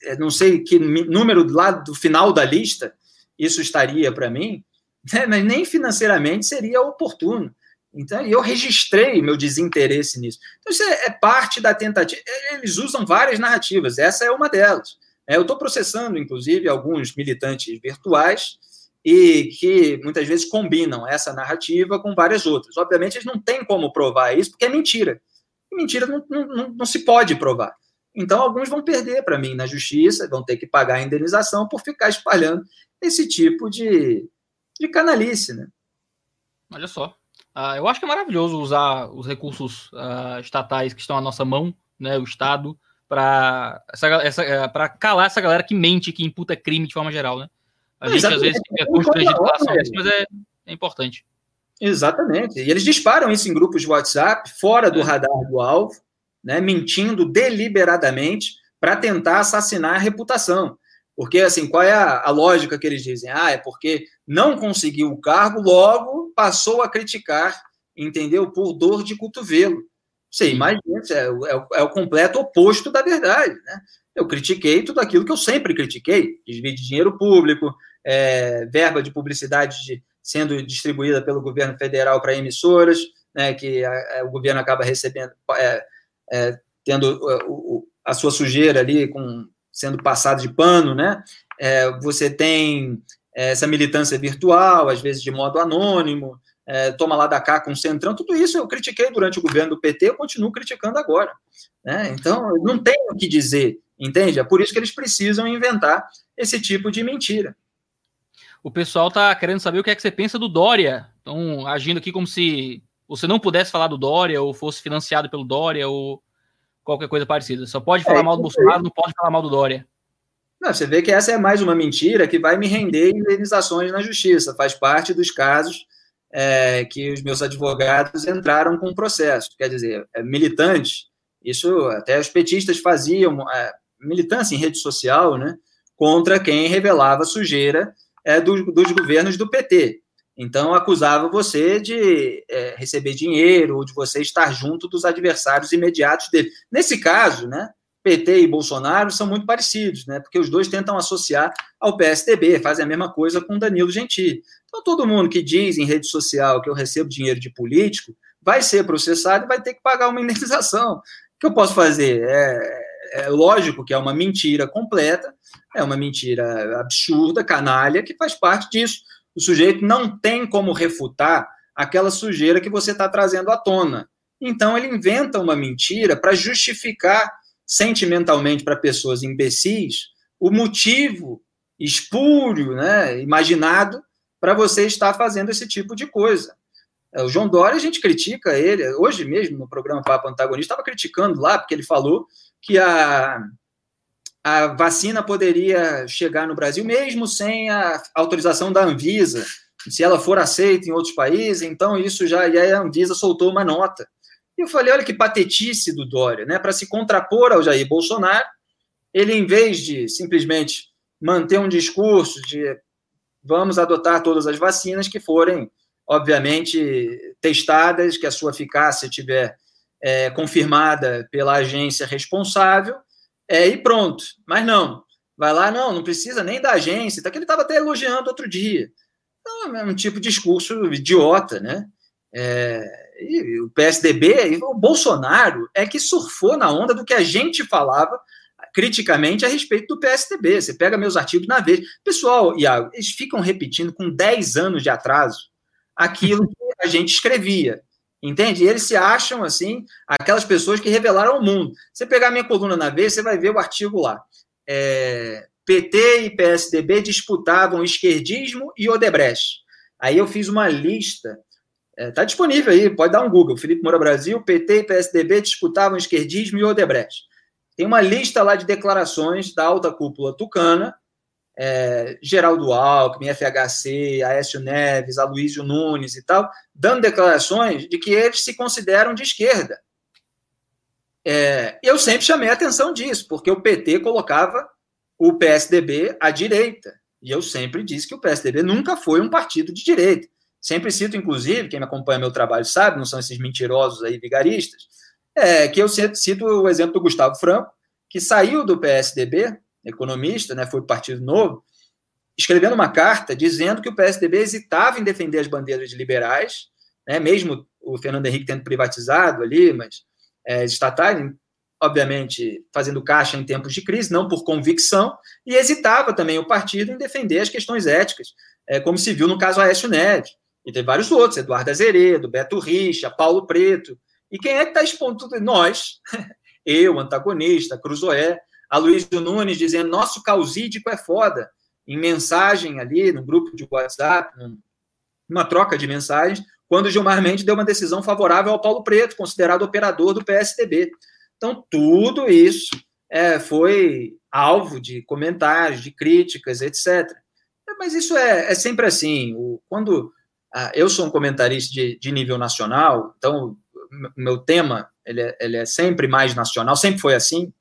é, não sei que número lá do final da lista isso estaria para mim, né? mas nem financeiramente seria oportuno. Então, eu registrei meu desinteresse nisso. Então, isso é, é parte da tentativa. Eles usam várias narrativas, essa é uma delas. É, eu estou processando, inclusive, alguns militantes virtuais e que muitas vezes combinam essa narrativa com várias outras. Obviamente, eles não têm como provar isso, porque é mentira. E mentira não, não, não se pode provar. Então, alguns vão perder para mim na justiça, vão ter que pagar a indenização por ficar espalhando esse tipo de, de canalice. Né? Olha só. Uh, eu acho que é maravilhoso usar os recursos uh, estatais que estão à nossa mão, né, o Estado, para essa, essa, uh, calar essa galera que mente, que imputa crime de forma geral. Né? A gente às vezes fica constrangido com relação isso, mas é, é, importante. Exatamente. E eles disparam isso em grupos de WhatsApp, fora do é. radar do alvo, né, mentindo deliberadamente para tentar assassinar a reputação. Porque, assim, qual é a, a, lógica que eles dizem? Ah, é porque não conseguiu o cargo, logo passou a criticar, entendeu? Por dor de cotovelo. Você imagina, é, é, é o completo oposto da verdade, né? Eu critiquei tudo aquilo que eu sempre critiquei: desvio de dinheiro público, é, verba de publicidade de, sendo distribuída pelo governo federal para emissoras, né, que a, a, o governo acaba recebendo, é, é, tendo o, a sua sujeira ali com sendo passado de pano, né? É, você tem é, essa militância virtual, às vezes de modo anônimo, é, toma lá da cá com o Centrão, tudo isso eu critiquei durante o governo do PT, eu continuo criticando agora. Né? Então, não tem o que dizer, entende? É por isso que eles precisam inventar esse tipo de mentira. O pessoal está querendo saber o que é que você pensa do Dória. Estão agindo aqui como se você não pudesse falar do Dória, ou fosse financiado pelo Dória, ou qualquer coisa parecida. Só pode falar é, mal do Bolsonaro, não pode falar mal do Dória. Não, você vê que essa é mais uma mentira que vai me render indenizações na justiça. Faz parte dos casos é, que os meus advogados entraram com o processo. Quer dizer, é, militantes, isso até os petistas faziam, é, militância em rede social, né, contra quem revelava sujeira é, do, dos governos do PT. Então, acusava você de é, receber dinheiro ou de você estar junto dos adversários imediatos dele. Nesse caso, né, PT e Bolsonaro são muito parecidos, né, porque os dois tentam associar ao PSDB, fazem a mesma coisa com Danilo Gentili. Então, todo mundo que diz em rede social que eu recebo dinheiro de político vai ser processado e vai ter que pagar uma indenização. O que eu posso fazer? É, é lógico que é uma mentira completa, é uma mentira absurda, canalha, que faz parte disso o sujeito não tem como refutar aquela sujeira que você está trazendo à tona. Então, ele inventa uma mentira para justificar sentimentalmente para pessoas imbecis o motivo espúrio, né, imaginado, para você estar fazendo esse tipo de coisa. É, o João Dória, a gente critica ele, hoje mesmo no programa Papo Antagonista, estava criticando lá, porque ele falou que a, a vacina poderia chegar no Brasil mesmo sem a autorização da Anvisa. Se ela for aceita em outros países, então isso já. E aí a Anvisa soltou uma nota. E eu falei: olha que patetice do Dória, né? Para se contrapor ao Jair Bolsonaro, ele, em vez de simplesmente manter um discurso de vamos adotar todas as vacinas que forem, obviamente, testadas, que a sua eficácia tiver é, confirmada pela agência responsável, é, e pronto. Mas não, vai lá, não, não precisa nem da agência, tá que ele estava até elogiando outro dia. Então, é um tipo de discurso idiota, né? É, o PSDB, o Bolsonaro é que surfou na onda do que a gente falava criticamente a respeito do PSDB. Você pega meus artigos na vez. Pessoal, Iago, eles ficam repetindo com 10 anos de atraso aquilo que a gente escrevia. Entende? E eles se acham, assim, aquelas pessoas que revelaram o mundo. Você pegar minha coluna na vez, você vai ver o artigo lá. É, PT e PSDB disputavam esquerdismo e Odebrecht. Aí eu fiz uma lista Está é, tá disponível aí, pode dar um Google. Felipe Moura Brasil, PT e PSDB disputavam esquerdismo e Odebrecht. Tem uma lista lá de declarações da alta cúpula tucana, é, Geraldo Alckmin, FHC, Aécio Neves, Aloysio Nunes e tal, dando declarações de que eles se consideram de esquerda. É, eu sempre chamei a atenção disso, porque o PT colocava o PSDB à direita. E eu sempre disse que o PSDB nunca foi um partido de direita. Sempre cito, inclusive, quem me acompanha meu trabalho sabe, não são esses mentirosos aí, vigaristas, é, que eu cito o exemplo do Gustavo Franco, que saiu do PSDB, economista, né, foi o Partido Novo, escrevendo uma carta dizendo que o PSDB hesitava em defender as bandeiras de liberais, né, mesmo o Fernando Henrique tendo privatizado ali, mas é, estatais, obviamente, fazendo caixa em tempos de crise, não por convicção, e hesitava também o partido em defender as questões éticas, é, como se viu no caso Aécio Neves. E tem vários outros, Eduardo Azeredo, Beto Richa, Paulo Preto. E quem é que está expondo tudo? Nós, eu, antagonista, Cruzoé, a Luiz Nunes dizendo, nosso causídico é foda, em mensagem ali, no grupo de WhatsApp, numa troca de mensagens, quando Gilmar Mendes deu uma decisão favorável ao Paulo Preto, considerado operador do PSDB. Então, tudo isso é, foi alvo de comentários, de críticas, etc. Mas isso é, é sempre assim. O, quando ah, eu sou um comentarista de, de nível nacional, então meu tema ele é, ele é, sempre mais nacional, sempre foi assim.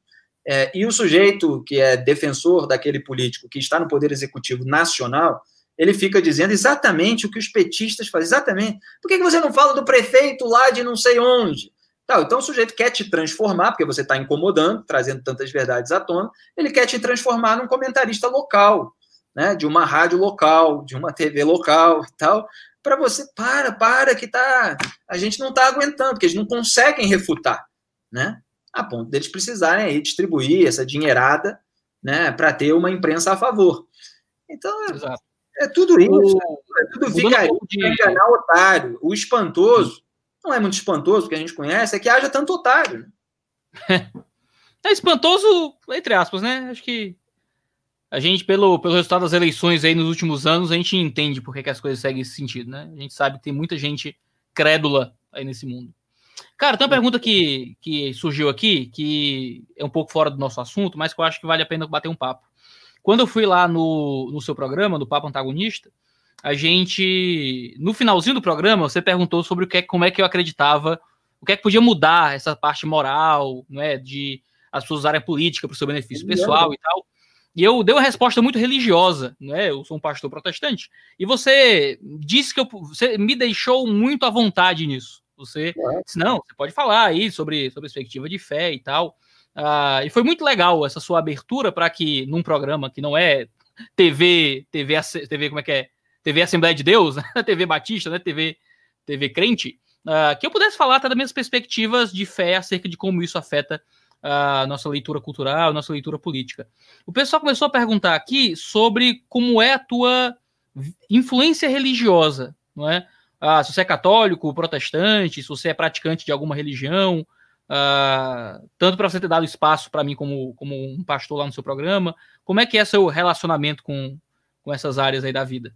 É, e o sujeito que é defensor daquele político que está no poder executivo nacional, ele fica dizendo exatamente o que os petistas fazem, exatamente. Por que, que você não fala do prefeito lá de não sei onde? Tá, então o sujeito quer te transformar, porque você está incomodando, trazendo tantas verdades à tona, ele quer te transformar num comentarista local, né, de uma rádio local, de uma TV local e tal, para você, para, para, que tá, a gente não está aguentando, porque eles não conseguem refutar, né? A ponto deles precisarem aí distribuir essa dinheirada, né, para ter uma imprensa a favor. Então, é, é tudo isso, o, é tudo vigarismo, enganar otário. O espantoso, não é muito espantoso, porque a gente conhece, é que haja tanto otário. Né? É espantoso, entre aspas, né? Acho que a gente, pelo, pelo resultado das eleições aí nos últimos anos, a gente entende por que, que as coisas seguem esse sentido, né? A gente sabe que tem muita gente crédula aí nesse mundo. Cara, tem uma pergunta que, que surgiu aqui, que é um pouco fora do nosso assunto, mas que eu acho que vale a pena bater um papo. Quando eu fui lá no, no seu programa, no Papo Antagonista, a gente, no finalzinho do programa, você perguntou sobre o que, como é que eu acreditava, o que é que podia mudar essa parte moral, não é, de as pessoas usarem a política para o seu benefício pessoal e tal. E eu dei uma resposta muito religiosa, né? Eu sou um pastor protestante. E você disse que eu, você me deixou muito à vontade nisso. Você é. disse, não, você pode falar aí sobre, sobre perspectiva de fé e tal. Ah, e foi muito legal essa sua abertura para que num programa que não é TV, TV, TV como é que é? TV Assembleia de Deus, né? TV Batista, né? TV, TV crente, ah, que eu pudesse falar até das minhas perspectivas de fé acerca de como isso afeta a nossa leitura cultural, a nossa leitura política. O pessoal começou a perguntar aqui sobre como é a tua influência religiosa, não é? Ah, se você é católico, protestante, se você é praticante de alguma religião, ah, tanto para você ter dado espaço para mim como, como um pastor lá no seu programa, como é que é seu relacionamento com, com essas áreas aí da vida?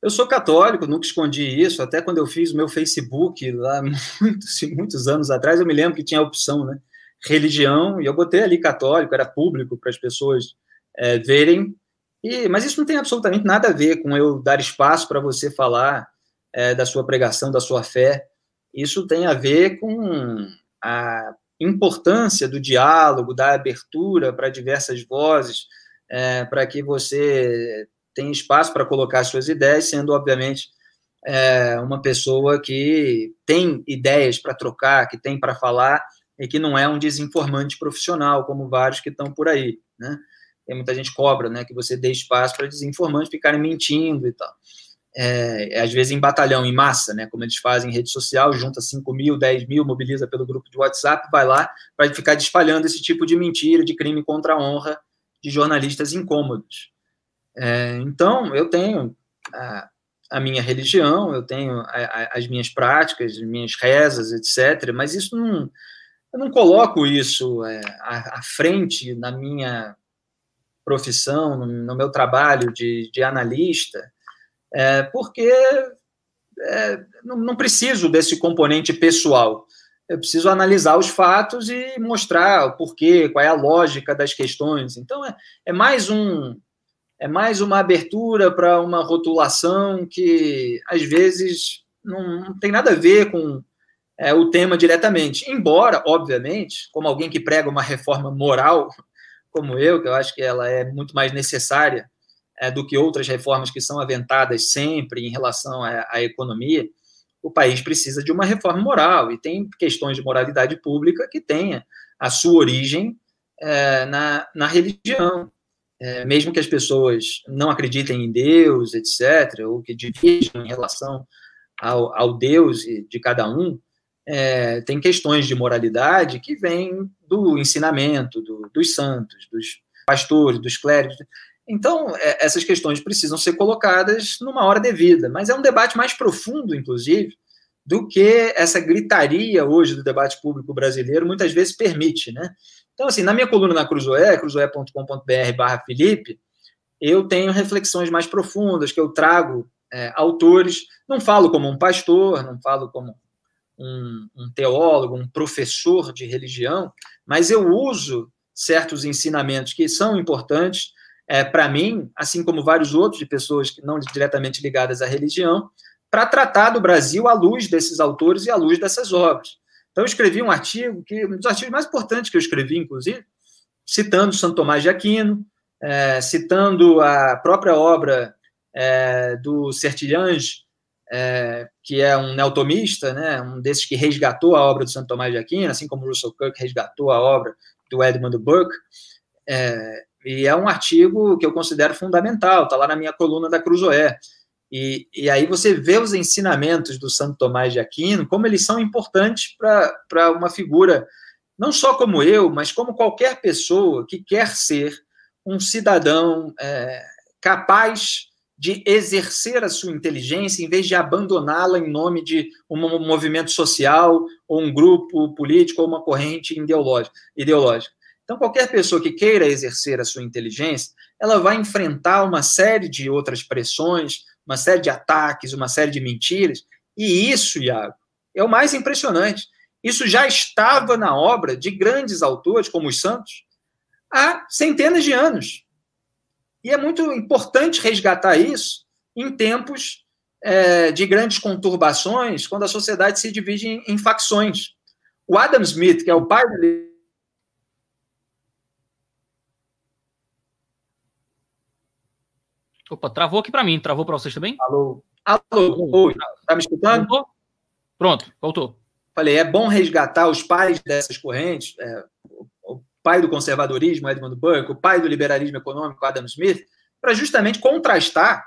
Eu sou católico, nunca escondi isso, até quando eu fiz o meu Facebook lá muitos, muitos anos atrás, eu me lembro que tinha a opção, né? religião, e eu botei ali católico, era público para as pessoas é, verem, e, mas isso não tem absolutamente nada a ver com eu dar espaço para você falar é, da sua pregação, da sua fé. Isso tem a ver com a importância do diálogo, da abertura para diversas vozes, é, para que você tenha espaço para colocar suas ideias, sendo, obviamente, é, uma pessoa que tem ideias para trocar, que tem para falar e que não é um desinformante profissional, como vários que estão por aí. Né? tem muita gente cobra, né, que você dê espaço para desinformantes ficarem mentindo e tal. É, às vezes em batalhão, em massa, né, como eles fazem em rede social, junta 5 mil, 10 mil, mobiliza pelo grupo de WhatsApp, vai lá para ficar espalhando esse tipo de mentira, de crime contra a honra de jornalistas incômodos. É, então, eu tenho a, a, minha religião, eu tenho a, a, as minhas práticas, as minhas rezas, etc., mas isso não, eu não coloco isso é, à, à frente na minha profissão, no, no meu trabalho de, de analista, é, porque é, não, não, preciso desse componente pessoal. Eu preciso analisar os fatos e mostrar o porquê, qual é a lógica das questões. Então, é, é mais um é mais uma abertura para uma rotulação que às vezes não, não tem nada a ver com é, o tema diretamente. Embora, obviamente, como alguém que prega uma reforma moral, como eu, que eu acho que ela é muito mais necessária é, do que outras reformas que são aventadas sempre em relação à, à economia, o país precisa de uma reforma moral e tem questões de moralidade pública que tenha a sua origem é, na, na religião. É, mesmo que as pessoas não acreditem em Deus, etc., ou que dividam em relação ao, ao Deus de cada um, é, tem questões de moralidade que vêm do ensinamento do, dos santos, dos pastores, dos clérigos. Então, é, essas questões precisam ser colocadas numa hora devida, mas é um debate mais profundo, inclusive, do que essa gritaria hoje do debate público brasileiro muitas vezes permite, né? Então, assim, na minha coluna na Cruzoé, cruzoé.com.br barra Felipe, eu tenho reflexões mais profundas, que eu trago é, autores, não falo como um pastor, não falo como um, um teólogo, um professor de religião, mas eu uso certos ensinamentos que são importantes é, para mim, assim como vários outros de pessoas que não diretamente ligadas à religião, para tratar do Brasil à luz desses autores e à luz dessas obras. Então, eu escrevi um artigo, que um dos artigos mais importantes que eu escrevi, inclusive, citando Santo Tomás de Aquino, é, citando a própria obra é, do Sertilhange, é, que é um neotomista, né, um desses que resgatou a obra do Santo Tomás de Aquino, assim como Russell Kirk resgatou a obra do Edmund Burke. É, e é um artigo que eu considero fundamental, está lá na minha coluna da Cruzoé. E, e aí você vê os ensinamentos do Santo Tomás de Aquino, como eles são importantes para uma figura, não só como eu, mas como qualquer pessoa que quer ser um cidadão é, capaz de exercer a sua inteligência em vez de abandoná-la em nome de um movimento social, ou um grupo político, ou uma corrente ideológica. Então, qualquer pessoa que queira exercer a sua inteligência, ela vai enfrentar uma série de outras pressões, uma série de ataques, uma série de mentiras. E isso, Iago, é o mais impressionante. Isso já estava na obra de grandes autores, como os Santos, há centenas de anos. E é muito importante resgatar isso em tempos é, de grandes conturbações, quando a sociedade se divide em, em facções. O Adam Smith, que é o pai do Opa, travou aqui para mim. Travou para vocês também? Alô? Alô? Oi, tá me escutando? Voltou? Pronto, voltou. Falei, é bom resgatar os pais dessas correntes, é, o pai do conservadorismo, Edmund Burke, o pai do liberalismo econômico, Adam Smith, para justamente contrastar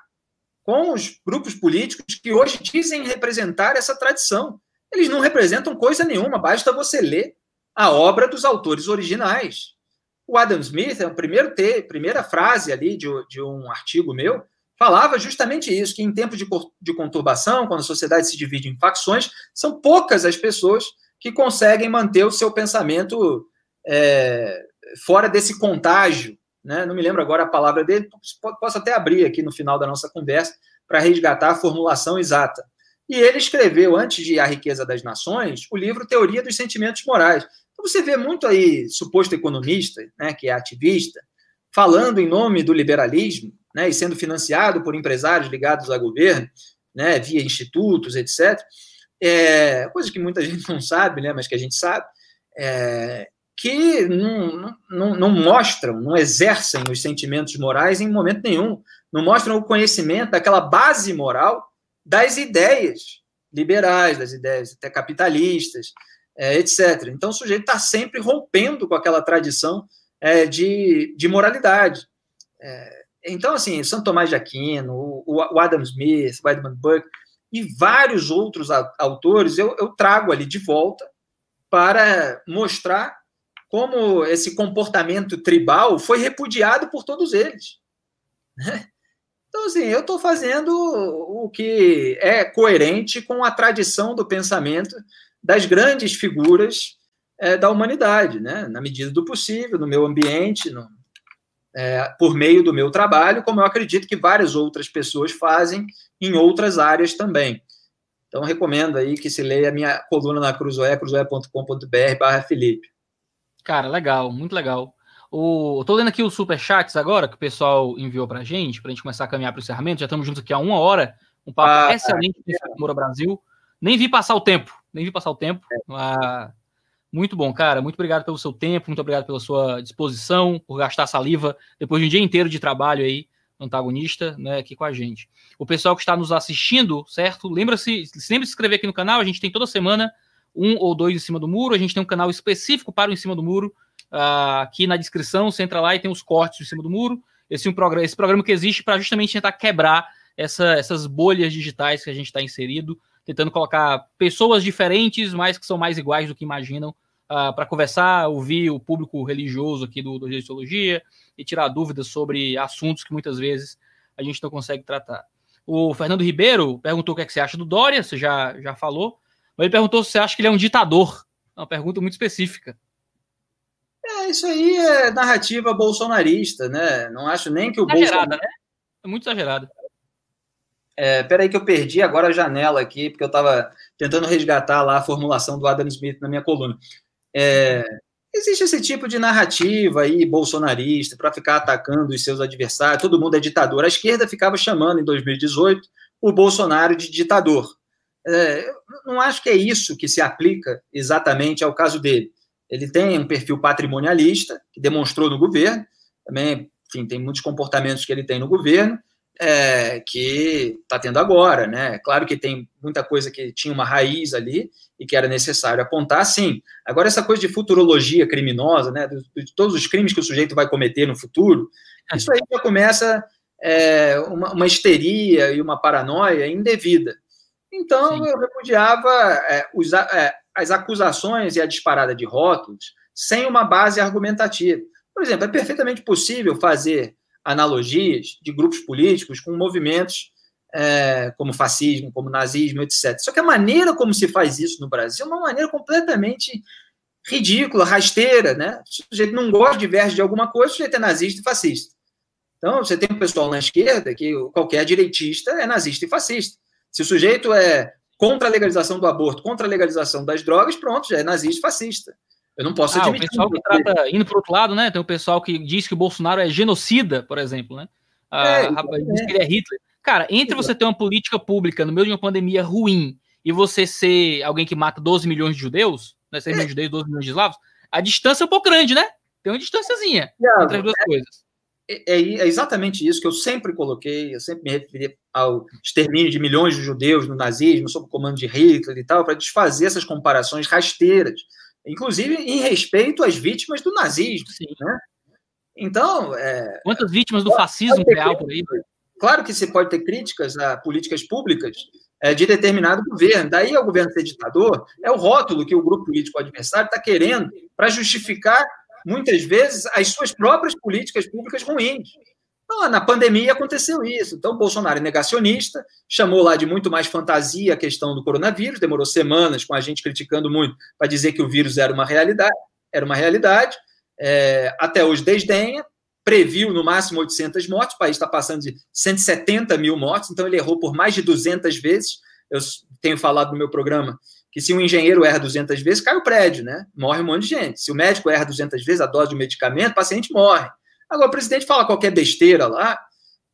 com os grupos políticos que hoje dizem representar essa tradição. Eles não representam coisa nenhuma, basta você ler a obra dos autores originais. O Adam Smith, é primeiro ter, primeira frase ali de, de um artigo meu, falava justamente isso, que em tempos de, de conturbação, quando a sociedade se divide em facções, são poucas as pessoas que conseguem manter o seu pensamento é, fora desse contágio. Né? Não me lembro agora a palavra dele, posso até abrir aqui no final da nossa conversa para resgatar a formulação exata. E ele escreveu, antes de A Riqueza das Nações, o livro Teoria dos Sentimentos Morais, você vê muito aí suposto economista, né, que é ativista, falando em nome do liberalismo, né, e sendo financiado por empresários ligados ao governo, né, via institutos, etc. É, coisa que muita gente não sabe, né, mas que a gente sabe, é, que não, não, não mostram, não exercem os sentimentos morais em momento nenhum, não mostram o conhecimento daquela base moral das ideias liberais, das ideias até capitalistas, é, etc. Então, o sujeito está sempre rompendo com aquela tradição é, de, de moralidade. É, então, assim, Santo Tomás de Aquino, o, o Adam Smith, o Edmund Burke e vários outros autores eu, eu trago ali de volta para mostrar como esse comportamento tribal foi repudiado por todos eles. Né? Então, assim, eu estou fazendo o que é coerente com a tradição do pensamento das grandes figuras é, da humanidade, né? na medida do possível, no meu ambiente, no, é, por meio do meu trabalho, como eu acredito que várias outras pessoas fazem em outras áreas também. Então, recomendo aí que se leia a minha coluna na Cruzoé, cruzoé.com.br barra Felipe. Cara, legal, muito legal. O, tô lendo aqui os superchats agora, que o pessoal enviou pra gente, pra gente começar a caminhar para o encerramento. Já estamos juntos aqui há uma hora. Um papo ah, excelente é. Moura Brasil. Nem vi passar o tempo, nem vi passar o tempo. Ah, muito bom, cara. Muito obrigado pelo seu tempo, muito obrigado pela sua disposição, por gastar saliva depois de um dia inteiro de trabalho aí, antagonista, né, aqui com a gente. O pessoal que está nos assistindo, certo? Lembra-se, sempre se inscrever aqui no canal, a gente tem toda semana um ou dois em cima do muro, a gente tem um canal específico para o em cima do muro, Uh, aqui na descrição, você entra lá e tem os cortes em cima do muro. Esse, é um programa, esse programa que existe para justamente tentar quebrar essa, essas bolhas digitais que a gente está inserido, tentando colocar pessoas diferentes, mas que são mais iguais do que imaginam, uh, ah, para conversar, ouvir o público religioso aqui do, do Religiologia e tirar dúvidas sobre assuntos que muitas vezes a gente não consegue tratar. O Fernando Ribeiro perguntou o que, é que você acha do Dória, você já, já falou, mas ele perguntou se você acha que ele é um ditador. É uma pergunta muito específica. É, isso aí é narrativa bolsonarista, né? Não acho nem que o Exagerada, Bolsonaro... né? É muito exagerado. É, peraí que eu perdi agora a janela aqui, porque eu estava tentando resgatar lá a formulação do Adam Smith na minha coluna. É, existe esse tipo de narrativa aí bolsonarista para ficar atacando os seus adversários, todo mundo é ditador. A esquerda ficava chamando em 2018 o Bolsonaro de ditador. É, não acho que é isso que se aplica exatamente ao caso dele. Ele tem um perfil patrimonialista, que demonstrou no governo, também, enfim, tem muitos comportamentos que ele tem no governo, é, que está tendo agora, né? Claro que tem muita coisa que tinha uma raiz ali e que era necessário apontar, sim. Agora, essa coisa de futurologia criminosa, né? De, todos os crimes que o sujeito vai cometer no futuro, isso aí já começa é, uma, uma, histeria e uma paranoia indevida. Então, sim. eu repudiava é, os, é, as acusações e a disparada de rótulos sem uma base argumentativa. Por exemplo, é perfeitamente possível fazer analogias de grupos políticos com movimentos é, como fascismo, como nazismo, etc. Só que a maneira como se faz isso no Brasil é uma maneira completamente ridícula, rasteira, né? O sujeito não gosta, diverge de alguma coisa, o sujeito é nazista e fascista. Então, você tem um pessoal na esquerda que qualquer direitista é nazista e fascista. Se o sujeito é contra a legalização do aborto, contra a legalização das drogas, pronto, já é nazista e fascista. Eu não posso ah, admitir. O pessoal que trata, indo para o outro lado, né? Tem o pessoal que diz que o Bolsonaro é genocida, por exemplo, né? Ah, é, rapaz, diz que ele é Hitler. Cara, entre você ter uma política pública no meio de uma pandemia ruim e você ser alguém que mata 12 milhões de judeus, né? 6 milhões de judeus, 12 milhões de eslavos, a distância é um pouco grande, né? Tem uma distânciazinha entre as duas é, coisas. É, é, exatamente isso que eu sempre coloquei, eu sempre me referi ao extermínio de milhões de judeus no nazismo, sob o comando de Hitler e tal, para desfazer essas comparações rasteiras, inclusive em respeito às vítimas do nazismo. Sim. Né? Então. É, Quantas vítimas do fascismo real por aí? Claro que você pode ter críticas a políticas públicas é, de determinado governo. Daí o governo ser ditador é o rótulo que o grupo político adversário está querendo para justificar muitas vezes, as suas próprias políticas públicas ruins. Então, na pandemia aconteceu isso. Então, Bolsonaro é negacionista, chamou lá de muito mais fantasia a questão do coronavírus, demorou semanas com a gente criticando muito para dizer que o vírus era uma realidade, era uma realidade. É, até hoje desdenha, previu no máximo 800 mortes, o país está passando de 170 mil mortes, então ele errou por mais de 200 vezes. Eu tenho falado no meu programa que se um engenheiro erra 200 vezes, cai o prédio, né? Morre um monte de gente. Se o médico erra 200 vezes a dose de um medicamento, o paciente morre. Agora, o presidente fala qualquer besteira lá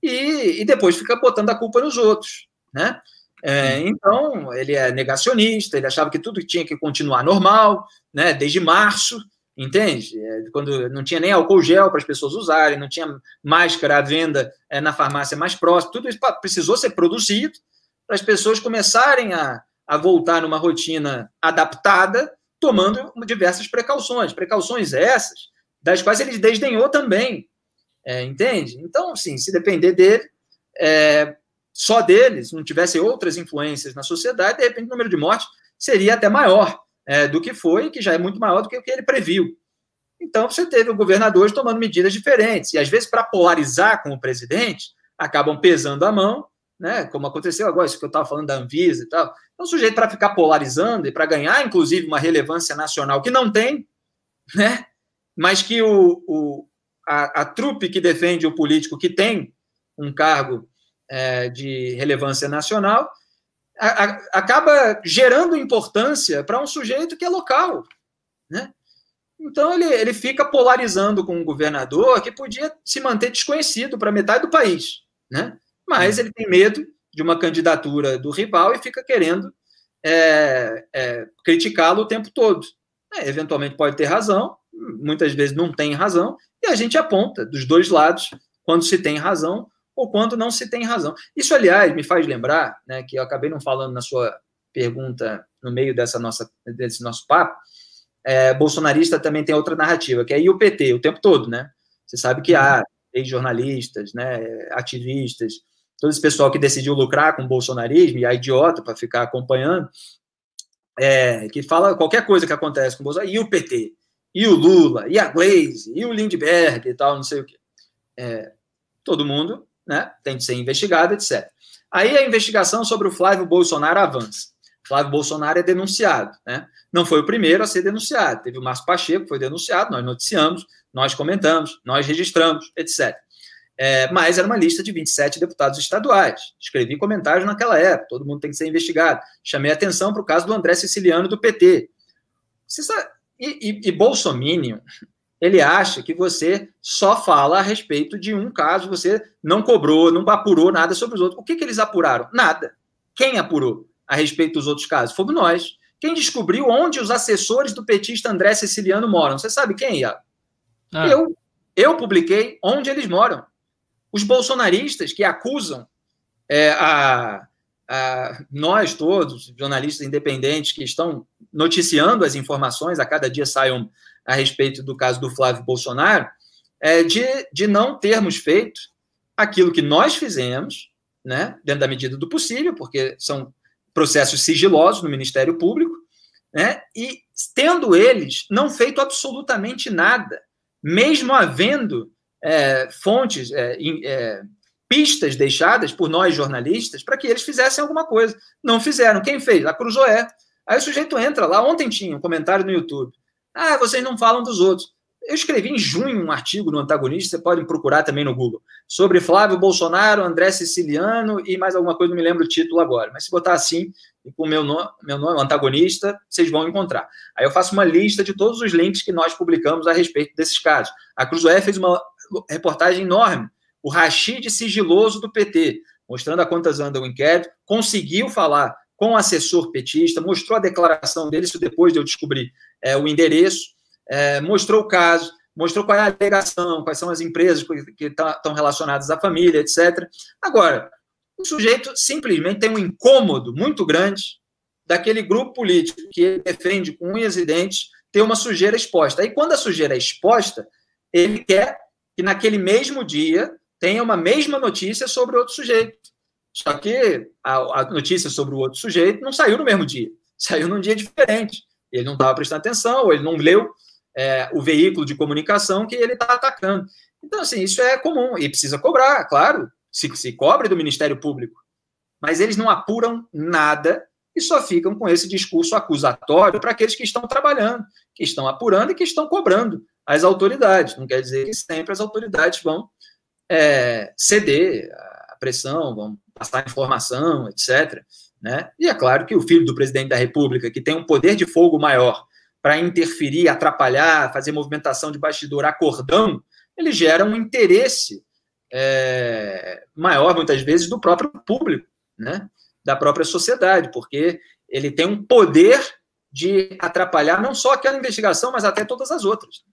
e, e depois fica botando a culpa nos outros, né? É, então, ele é negacionista, ele achava que tudo tinha que continuar normal, né? Desde março, entende? É, quando não tinha nem álcool gel para as pessoas usarem, não tinha máscara à venda é, na farmácia mais próxima, tudo isso precisou ser produzido para as pessoas começarem a, a voltar numa rotina adaptada, tomando diversas precauções. Precauções essas, das quais ele desdenhou também É, entende? Então, sim, se depender dele, é, só deles, não tivesse outras influências na sociedade, de repente o número de mortes seria até maior é, do que foi, que já é muito maior do que o que ele previu. Então, você teve o governador tomando medidas diferentes. E, às vezes, para polarizar com o presidente, acabam pesando a mão, né? como aconteceu agora, isso que eu estava falando da Anvisa e tal. Então, o sujeito, para ficar polarizando e para ganhar, inclusive, uma relevância nacional que não tem, né? mas que o, o a, a trupe que defende o político que tem um cargo é, de relevância nacional a, a, acaba gerando importância para um sujeito que é local. Né? Então ele, ele fica polarizando com um governador que podia se manter desconhecido para metade do país, né? Mas ele tem medo de uma candidatura do rival e fica querendo é, é, criticá-lo o tempo todo. É, eventualmente pode ter razão, muitas vezes não tem razão, e a gente aponta dos dois lados quando se tem razão ou quando não se tem razão. Isso, aliás, me faz lembrar, né, que eu acabei não falando na sua pergunta no meio dessa nossa, desse nosso papo, é, bolsonarista também tem outra narrativa, que é o PT o tempo todo, né? Você sabe que há jornalistas, né, ativistas, todo esse pessoal que decidiu lucrar com o bolsonarismo e a idiota para ficar acompanhando, é, que fala qualquer coisa que acontece com o Bolsonaro, e o PT, e o Lula, e a Glaze, e o Lindbergh e tal, não sei o quê. É, todo mundo né, tem que ser investigado, etc. Aí a investigação sobre o Flávio Bolsonaro avança. Flávio Bolsonaro é denunciado, né? Não foi o primeiro a ser denunciado. Teve o Márcio Pacheco, foi denunciado, nós noticiamos, nós comentamos, nós registramos, etc. É, mas era uma lista de 27 deputados estaduais. Escrevi comentários naquela época, todo mundo tem que ser investigado. Chamei atenção para o caso do André Siciliano do PT. Sabe, e, e, e Bolsonaro, ele acha que você só fala a respeito de um caso, você não cobrou, não apurou nada sobre os outros. O que, que eles apuraram? Nada. Quem apurou? a respeito dos outros casos? Fomos nós. Quem descobriu onde os assessores do petista André Siciliano moram? Você sabe quem, Iago? Ah. Eu. Eu publiquei onde eles moram. Os bolsonaristas que acusam é, a, a, nós todos, jornalistas independentes que estão noticiando as informações, a cada dia saiam a respeito do caso do Flávio Bolsonaro, é, de, de não termos feito aquilo que nós fizemos, né, dentro da medida do possível, porque são processos sigilosos no Ministério Público, né? E tendo eles não feito absolutamente nada, mesmo havendo é, fontes, é, é, pistas deixadas por nós jornalistas para que eles fizessem alguma coisa. Não fizeram. Quem fez? A Cruzoé. Aí o sujeito entra lá. Ontem tinha um comentário no YouTube. Ah, vocês não falam dos outros. Eu escrevi em junho um artigo no Antagonista, você pode procurar também no Google, sobre Flávio Bolsonaro, André Siciliano e mais alguma coisa, não me lembro o título agora. Mas se botar assim, com o meu nome, meu nome, Antagonista, vocês vão encontrar. Aí eu faço uma lista de todos os links que nós publicamos a respeito desses casos. A Cruzoé fez uma reportagem enorme, o Rachid sigiloso do PT, mostrando a quantas anda o inquérito, conseguiu falar com o assessor petista, mostrou a declaração dele, isso depois de eu descobrir é, o endereço, é, mostrou o caso, mostrou qual é a alegação, quais são as empresas que estão tá, relacionadas à família, etc. Agora, o sujeito simplesmente tem um incômodo muito grande daquele grupo político que ele defende com unhas e dentes ter uma sujeira exposta. Aí, quando a sujeira é exposta, ele quer que naquele mesmo dia tenha uma mesma notícia sobre outro sujeito. Só que a, a notícia sobre o outro sujeito não saiu no mesmo dia, saiu num dia diferente. Ele não estava prestando atenção, ou ele não leu é, o veículo de comunicação que ele está atacando. Então, assim, isso é comum e precisa cobrar, claro, se, se cobre do Ministério Público. Mas eles não apuram nada e só ficam com esse discurso acusatório para aqueles que estão trabalhando, que estão apurando e que estão cobrando as autoridades. Não quer dizer que sempre as autoridades vão é, ceder à pressão, vão passar informação, etc. Né? E é claro que o filho do presidente da República, que tem um poder de fogo maior para interferir, atrapalhar, fazer movimentação de bastidor a cordão, ele gera um interesse é, maior, muitas vezes, do próprio público, né? da própria sociedade, porque ele tem um poder de atrapalhar não só aquela investigação, mas até todas as outras.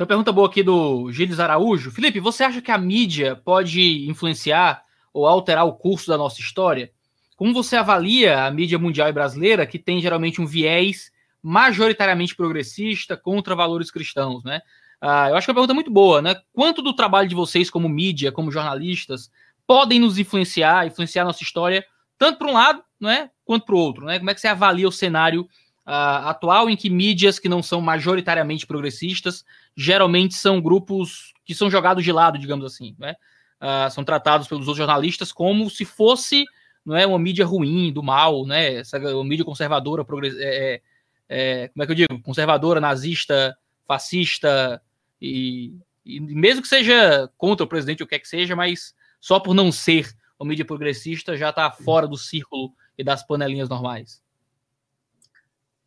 Então, pergunta boa aqui do Gilles Araújo. Felipe, você acha que a mídia pode influenciar ou alterar o curso da nossa história? Como você avalia a mídia mundial e brasileira, que tem geralmente um viés majoritariamente progressista contra valores cristãos, né? Uh, eu acho que é uma pergunta muito boa, né? Quanto do trabalho de vocês como mídia, como jornalistas, podem nos influenciar, influenciar a nossa história, tanto para um lado, né, quanto para o outro, né? Como é que você avalia o cenário uh, atual em que mídias que não são majoritariamente progressistas, geralmente são grupos que são jogados de lado, digamos assim, né? Uh, são tratados pelos outros jornalistas como se fosse não é uma mídia ruim, do mal, né? Essa uma mídia conservadora. É, é, é, como é que eu digo? Conservadora, nazista, fascista, e, e mesmo que seja contra o presidente, o que é que seja, mas só por não ser uma mídia progressista já está fora do círculo e das panelinhas normais.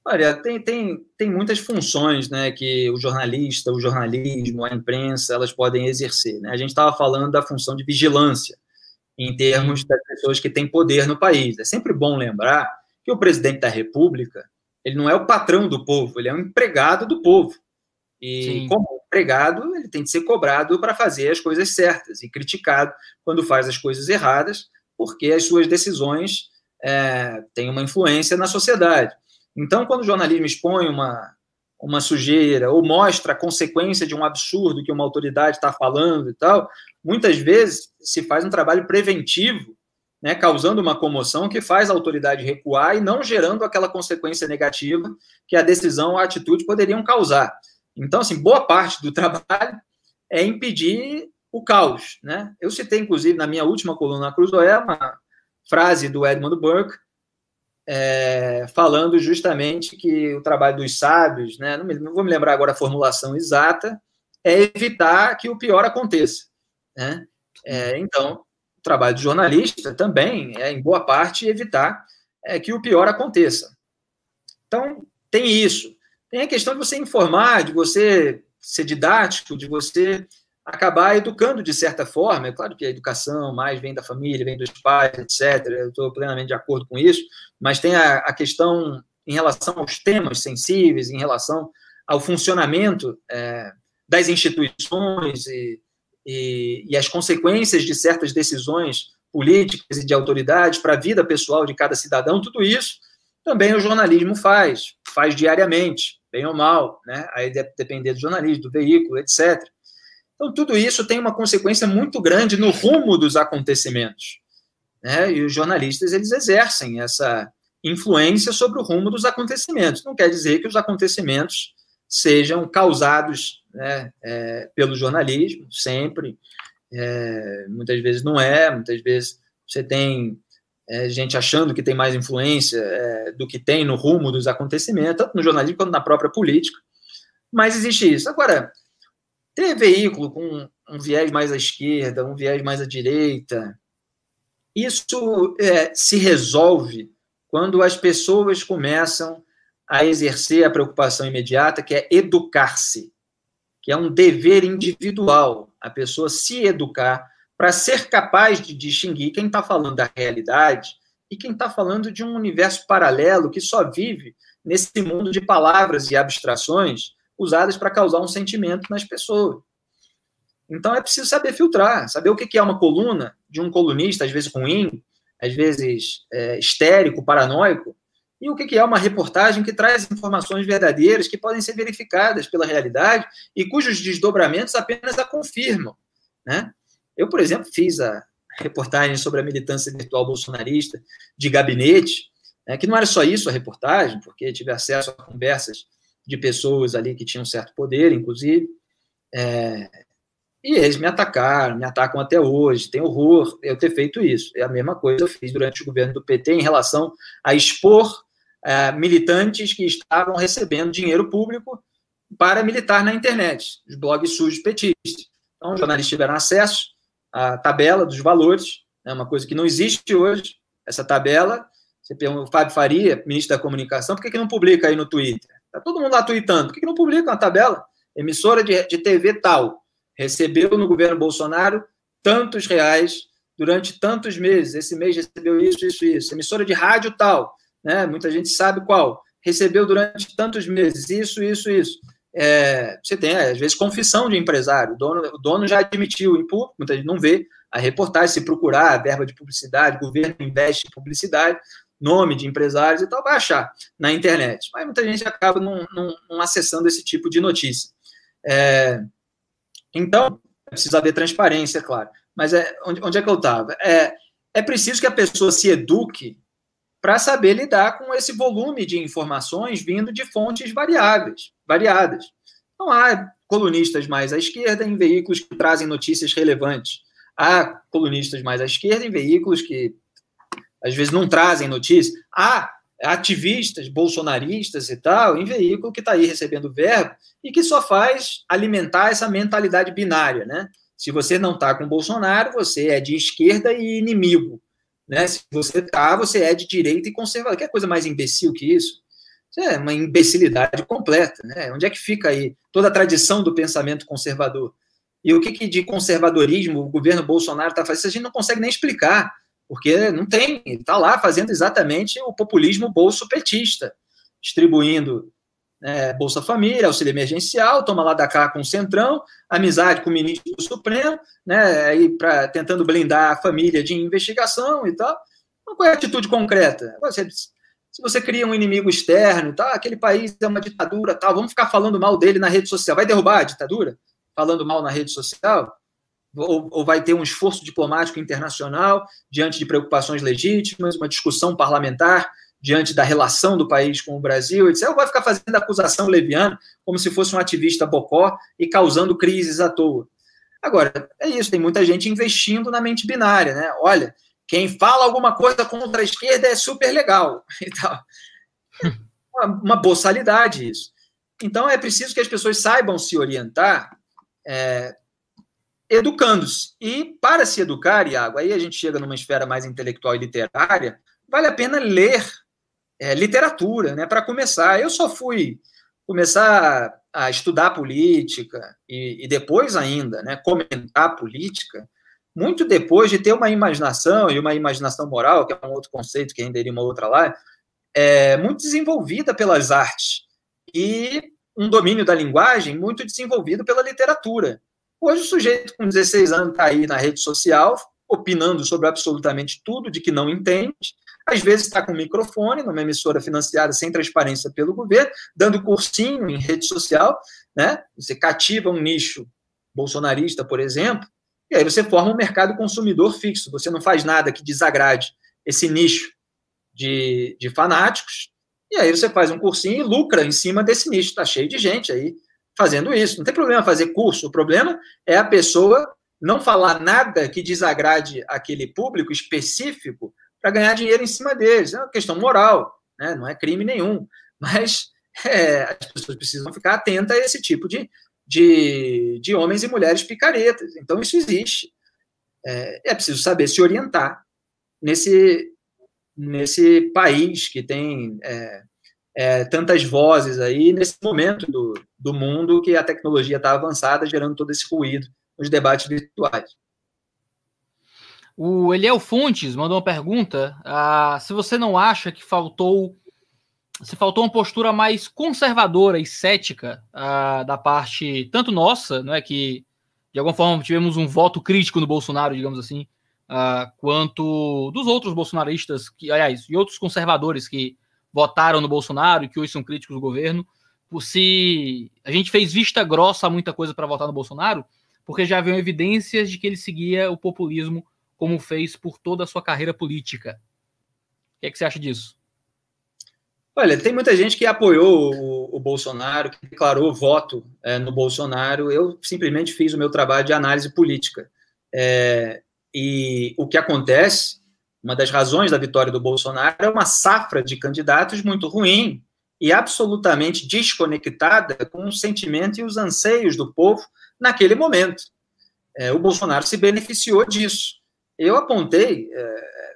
Olha, tem, tem, tem muitas funções né, que o jornalista, o jornalismo, a imprensa, elas podem exercer. Né? A gente estava falando da função de vigilância em termos das pessoas que têm poder no país. É sempre bom lembrar que o presidente da República ele não é o patrão do povo, ele é um empregado do povo. E Sim. como empregado, ele tem que ser cobrado para fazer as coisas certas e criticado quando faz as coisas erradas, porque as suas decisões é, têm uma influência na sociedade. Então, quando o jornalismo expõe uma, uma sujeira ou mostra a consequência de um absurdo que uma autoridade está falando e tal, muitas vezes se faz um trabalho preventivo, né, causando uma comoção que faz a autoridade recuar e não gerando aquela consequência negativa que a decisão a atitude poderiam causar. Então, assim, boa parte do trabalho é impedir o caos. Né? Eu citei, inclusive, na minha última coluna na Cruzoé, uma frase do Edmund Burke, é, falando justamente que o trabalho dos sábios, né, não, me, não, vou me lembrar agora a formulação exata, é evitar que o pior aconteça. Né? É, então, o trabalho do jornalista também é, em boa parte, evitar é, que o pior aconteça. Então, tem isso. Tem a questão de você informar, de você ser didático, de você acabar educando de certa forma. É claro que a educação mais vem da família, vem dos pais, etc. Eu estou plenamente de acordo com isso, mas tem a, a, questão em relação aos temas sensíveis, em relação ao funcionamento é, das instituições e, e, e as consequências de certas decisões políticas e de autoridades para a vida pessoal de cada cidadão, tudo isso também o jornalismo faz, faz diariamente bem ou mal, né? Aí deve depender do jornalismo, do veículo, etc. Então, tudo isso tem uma consequência muito grande no rumo dos acontecimentos. Né? E os jornalistas, eles exercem essa influência sobre o rumo dos acontecimentos. Não quer dizer que os acontecimentos sejam causados né, é, pelo jornalismo, sempre. É, muitas vezes não é, muitas vezes você tem é, gente achando que tem mais influência é, do que tem no rumo dos acontecimentos, tanto no jornalismo quanto na própria política. Mas existe isso. Agora, ter veículo com um viés mais à esquerda, um viés mais à direita, isso é, se resolve quando as pessoas começam a exercer a preocupação imediata, que é educar-se, que é um dever individual, a pessoa se educar para ser capaz de distinguir quem está falando da realidade e quem está falando de um universo paralelo que só vive nesse mundo de palavras e abstrações usadas para causar um sentimento nas pessoas. Então é preciso saber filtrar, saber o que é uma coluna de um colunista, às vezes ruim, às vezes é, histérico, paranoico, e o que é uma reportagem que traz informações verdadeiras que podem ser verificadas pela realidade e cujos desdobramentos apenas a confirmam. Né? Eu, por exemplo, fiz a reportagem sobre a militância virtual bolsonarista de gabinete, né, que não era só isso a reportagem, porque tive acesso a conversas de pessoas ali que tinham certo poder, inclusive, é, e eles me atacaram, me atacam até hoje. Tem horror eu ter feito isso. É a mesma coisa que eu fiz durante o governo do PT em relação a expor é, militantes que estavam recebendo dinheiro público para militar na internet, os blogs sujos petistas. Então, os jornalistas tiveram acesso à tabela dos valores, é né, uma coisa que não existe hoje. Essa tabela, você pergunta o Fábio Faria, ministro da Comunicação, por que, que não publica aí no Twitter? Está todo mundo lá tweetando. Por que, não publica uma tabela? Emissora de, de TV tal recebeu no governo Bolsonaro tantos reais durante tantos meses. Esse mês recebeu isso, isso, isso. Emissora de rádio tal, né? Muita gente sabe qual. Recebeu durante tantos meses isso, isso, isso. É, você tem, às vezes, confissão de empresário. O dono, o dono já admitiu em público, muita gente não vê a reportagem, se procurar a verba de publicidade, o governo investe em publicidade, nome de empresários e tal, vai achar na internet. Mas muita gente acaba não, não, não acessando esse tipo de notícia. É, então, precisa haver transparência, claro. Mas é, onde, onde é que eu estava? É, é preciso que a pessoa se eduque para saber lidar com esse volume de informações vindo de fontes variáveis, variadas. Não há colunistas mais à esquerda em veículos que trazem notícias relevantes. Há colunistas mais à esquerda em veículos que às vezes não trazem notícias. Há ativistas bolsonaristas e tal em veículo que está aí recebendo verbo e que só faz alimentar essa mentalidade binária, né? Se você não está com Bolsonaro, você é de esquerda e inimigo. Né? Se você está, você é de direita e conservador. Que coisa mais imbecil que isso? Isso é uma imbecilidade completa. Né? Onde é que fica aí toda a tradição do pensamento conservador? E o que, que de conservadorismo o governo Bolsonaro está fazendo? A gente não consegue nem explicar, porque não tem. Ele está lá fazendo exatamente o populismo bolso-petista, distribuindo é, Bolsa Família, auxílio emergencial, toma lá da cá com o Centrão, amizade com o ministro do Supremo, né, aí pra, tentando blindar a família de investigação e tal. Então, qual é a atitude concreta? Você, se você cria um inimigo externo tal, aquele país é uma ditadura, tal, vamos ficar falando mal dele na rede social. Vai derrubar a ditadura? Falando mal na rede social? Ou, ou vai ter um esforço diplomático internacional diante de preocupações legítimas, uma discussão parlamentar diante da relação do país com o Brasil, etc., ou vai ficar fazendo acusação leviana, como se fosse um ativista bocó e causando crises à toa. Agora, é isso, tem muita gente investindo na mente binária, né? Olha, quem fala alguma coisa contra a esquerda é super legal e tal. Uma, uma boçalidade isso. Então, é preciso que as pessoas saibam se orientar é, educando-se. E para se educar, Iago, aí a gente chega numa esfera mais intelectual e literária, vale a pena ler é, literatura, né? Para começar, eu só fui começar a estudar política e, e, depois ainda, né, comentar política, muito depois de ter uma imaginação e uma imaginação moral, que é um outro conceito que ainda iria uma outra lá, é, muito desenvolvida pelas artes e um domínio da linguagem muito desenvolvido pela literatura. Hoje o sujeito com 16 anos está aí na rede social, opinando sobre absolutamente tudo de que não entende, às vezes está com microfone numa emissora financiada sem transparência pelo governo, dando cursinho em rede social, né? Você cativa um nicho bolsonarista, por exemplo, e aí você forma um mercado consumidor fixo. Você não faz nada que desagrade esse nicho de, de fanáticos, e aí você faz um cursinho e lucra em cima desse nicho. Está cheio de gente aí fazendo isso. Não tem problema fazer curso, o problema é a pessoa não falar nada que desagrade aquele público específico para ganhar dinheiro em cima deles. É uma questão moral, né? não é crime nenhum. Mas é, as pessoas precisam ficar atentas a esse tipo de, de, de homens e mulheres picaretas. Então, isso existe. É, é preciso saber se orientar nesse, nesse país que tem é, é, tantas vozes aí, nesse momento do, do mundo que a tecnologia está avançada, gerando todo esse ruído nos debates virtuais. O Eliel Fontes mandou uma pergunta: ah, se você não acha que faltou se faltou uma postura mais conservadora e cética ah, da parte tanto nossa, não é que de alguma forma tivemos um voto crítico no Bolsonaro, digamos assim, ah, quanto dos outros bolsonaristas que, aliás, e outros conservadores que votaram no Bolsonaro que hoje são críticos do governo, se a gente fez vista grossa a muita coisa para votar no Bolsonaro, porque já haviam evidências de que ele seguia o populismo como fez por toda a sua carreira política. O que, é que você acha disso? Olha, tem muita gente que apoiou o, o Bolsonaro, que declarou voto é, no Bolsonaro. Eu simplesmente fiz o meu trabalho de análise política. É, e o que acontece, uma das razões da vitória do Bolsonaro é uma safra de candidatos muito ruim e absolutamente desconectada com o sentimento e os anseios do povo naquele momento. É, o Bolsonaro se beneficiou disso eu apontei, é,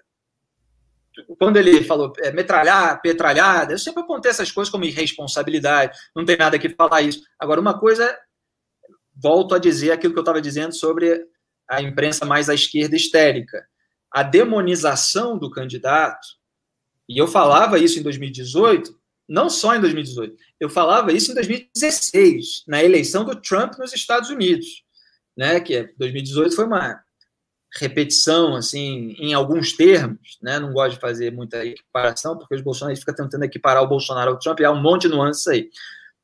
quando ele falou é, metralhar, petralhada, eu sempre apontei essas coisas como irresponsabilidade, não tem nada que falar isso. Agora, uma coisa, volto a dizer aquilo que eu estava dizendo sobre a imprensa mais à esquerda histérica. A demonização do candidato, e eu falava isso em 2018, não só em 2018, eu falava isso em 2016, na eleição do Trump nos Estados Unidos, né, que 2018 foi uma repetição, assim, em alguns termos, né? Não gosto de fazer muita equiparação, porque os bolsonaristas ficam tentando equiparar o Bolsonaro ao Trump, e há um monte de nuances aí.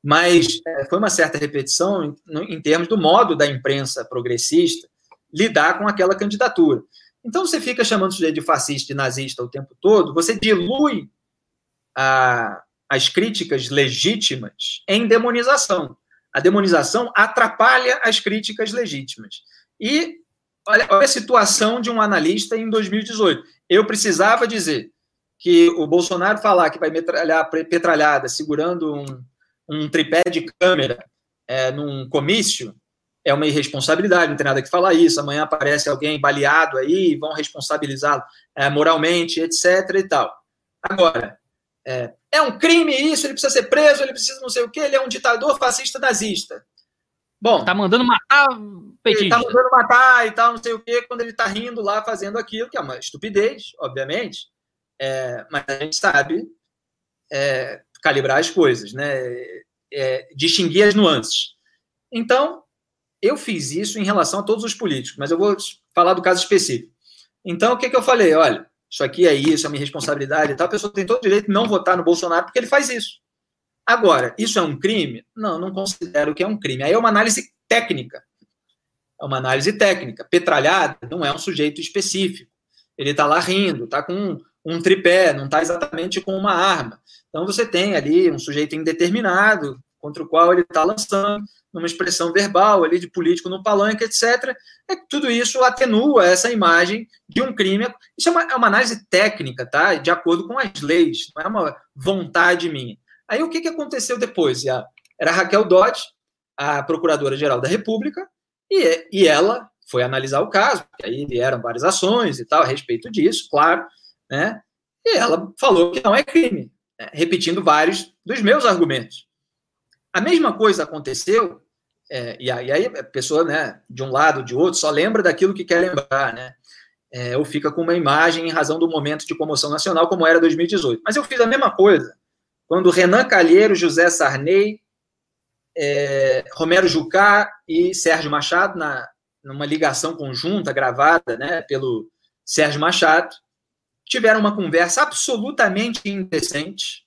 mas é, foi uma certa repetição em termos do modo da imprensa progressista lidar com aquela candidatura. Então você fica chamando o sujeito de fascista e nazista o tempo todo, você dilui a, as críticas legítimas em demonização. A demonização atrapalha as críticas legítimas. E olha, olha a situação de um analista em 2018. Eu precisava dizer que o Bolsonaro falar que vai metralhar petralhada segurando um, um tripé de câmera é, num comício é uma irresponsabilidade, não tem nada que falar isso. Amanhã aparece alguém baleado aí, vão responsabilizá-lo é, moralmente, etc. e tal. Agora, é, é, um crime isso, ele precisa ser preso, ele precisa não sei o quê, ele é um ditador fascista nazista. Bom. Tá mandando matar petista. Ele tá mandando matar e tal, não sei o quê, quando ele tá rindo lá fazendo aquilo, que é uma estupidez, obviamente. É, mas a gente sabe é, calibrar as coisas, né? É, distinguir as nuances. Então, eu fiz isso em relação a todos os políticos, mas eu vou falar do caso específico. Então, o que, que eu falei? Olha, isso aqui é isso, é minha responsabilidade e tal. A pessoa tem todo o direito de não votar no Bolsonaro porque ele faz isso. Agora, isso é um crime? Não, não considero que é um crime. Aí é uma análise técnica. É uma análise técnica. Petralhada não é um sujeito específico. Ele está lá rindo, está com um tripé, não está exatamente com uma arma. Então você tem ali um sujeito indeterminado contra o qual ele está lançando numa expressão verbal ali de político no palanque, etc. É, tudo isso atenua essa imagem de um crime. Isso é uma, é uma, análise técnica, tá? De acordo com as leis, não é uma vontade minha. Aí o que, que aconteceu depois? Era a Raquel Dodge, a Procuradora-Geral da República, e, e ela foi analisar o caso, aí vieram várias ações e tal a respeito disso, claro, né? E ela falou que não é crime, né? repetindo vários dos meus argumentos. A mesma coisa aconteceu, é, e, aí, a pessoa, né, de um lado, de outro, só lembra daquilo que quer lembrar, né? É, ou fica com uma imagem em razão do momento de comoção nacional, como era 2018. Mas eu fiz a mesma coisa quando Renan Calheiro, José Sarney, é, Romero Jucá e Sérgio Machado, na, numa ligação conjunta gravada né, pelo Sérgio Machado, tiveram uma conversa absolutamente indecente,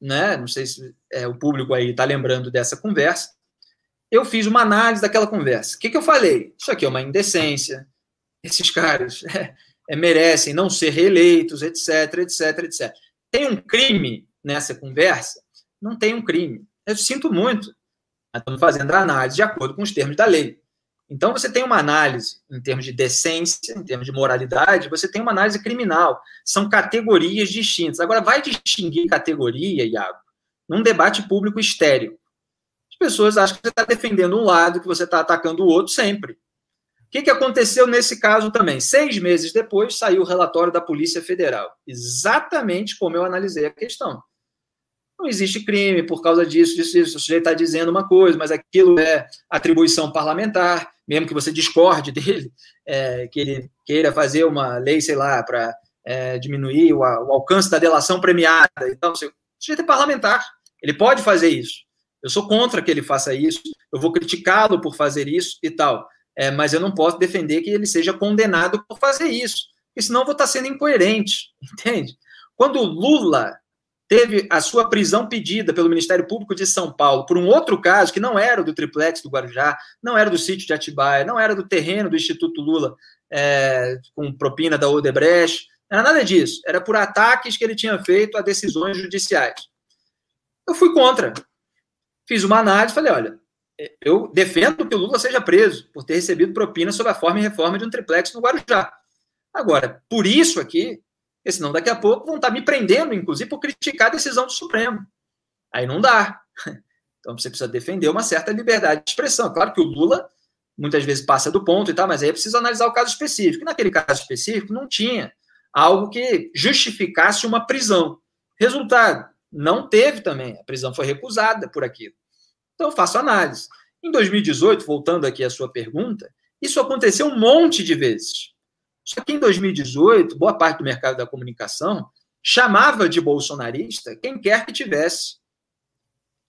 né? Não sei se é, o público aí está lembrando dessa conversa. Eu fiz uma análise daquela conversa. O que, que eu falei? Isso aqui é uma indecência. Esses caras é, é, merecem não ser reeleitos, etc, etc, etc. Tem um crime nessa conversa? Não tem um crime. Eu sinto muito. Estamos fazendo a análise de acordo com os termos da lei. Então, você tem uma análise em termos de decência, em termos de moralidade, você tem uma análise criminal. São categorias distintas. Agora, vai distinguir categoria, Iago, num debate público estéreo. As pessoas acham que você está defendendo um lado, que você está atacando o outro sempre. O que, que aconteceu nesse caso também? Seis meses depois, saiu o relatório da Polícia Federal. Exatamente como eu analisei a questão não existe crime por causa disso, disso, disso. O sujeito está dizendo uma coisa, mas aquilo é atribuição parlamentar, mesmo que você discorde dele, é, que ele queira fazer uma lei, sei lá, para é, diminuir o, o, alcance da delação premiada. Então, o sujeito é parlamentar, ele pode fazer isso. Eu sou contra que ele faça isso, eu vou criticá-lo por fazer isso e tal. É, mas eu não posso defender que ele seja condenado por fazer isso, porque senão eu vou estar sendo incoerente, entende? Quando Lula teve a sua prisão pedida pelo Ministério Público de São Paulo por um outro caso que não era do triplex do Guarujá, não era do sítio de Atibaia, não era do terreno do Instituto Lula é, com propina da Odebrecht, não era nada disso. Era por ataques que ele tinha feito a decisões judiciais. Eu fui contra. Fiz uma análise falei, olha, eu defendo que o Lula seja preso por ter recebido propina sob a forma e reforma de um triplex no Guarujá. Agora, por isso aqui, senão daqui a pouco vão estar me prendendo, inclusive, por criticar a decisão do Supremo. Aí não dá. Então você precisa defender uma certa liberdade de expressão. Claro que o Lula muitas vezes passa do ponto e tal, mas aí é preciso analisar o caso específico. E naquele caso específico não tinha algo que justificasse uma prisão. Resultado, não teve também. A prisão foi recusada por aquilo. Então faço análise. Em 2018, voltando aqui à sua pergunta, isso aconteceu um monte de vezes. Só que em 2018, boa parte do mercado da comunicação chamava de bolsonarista quem quer que tivesse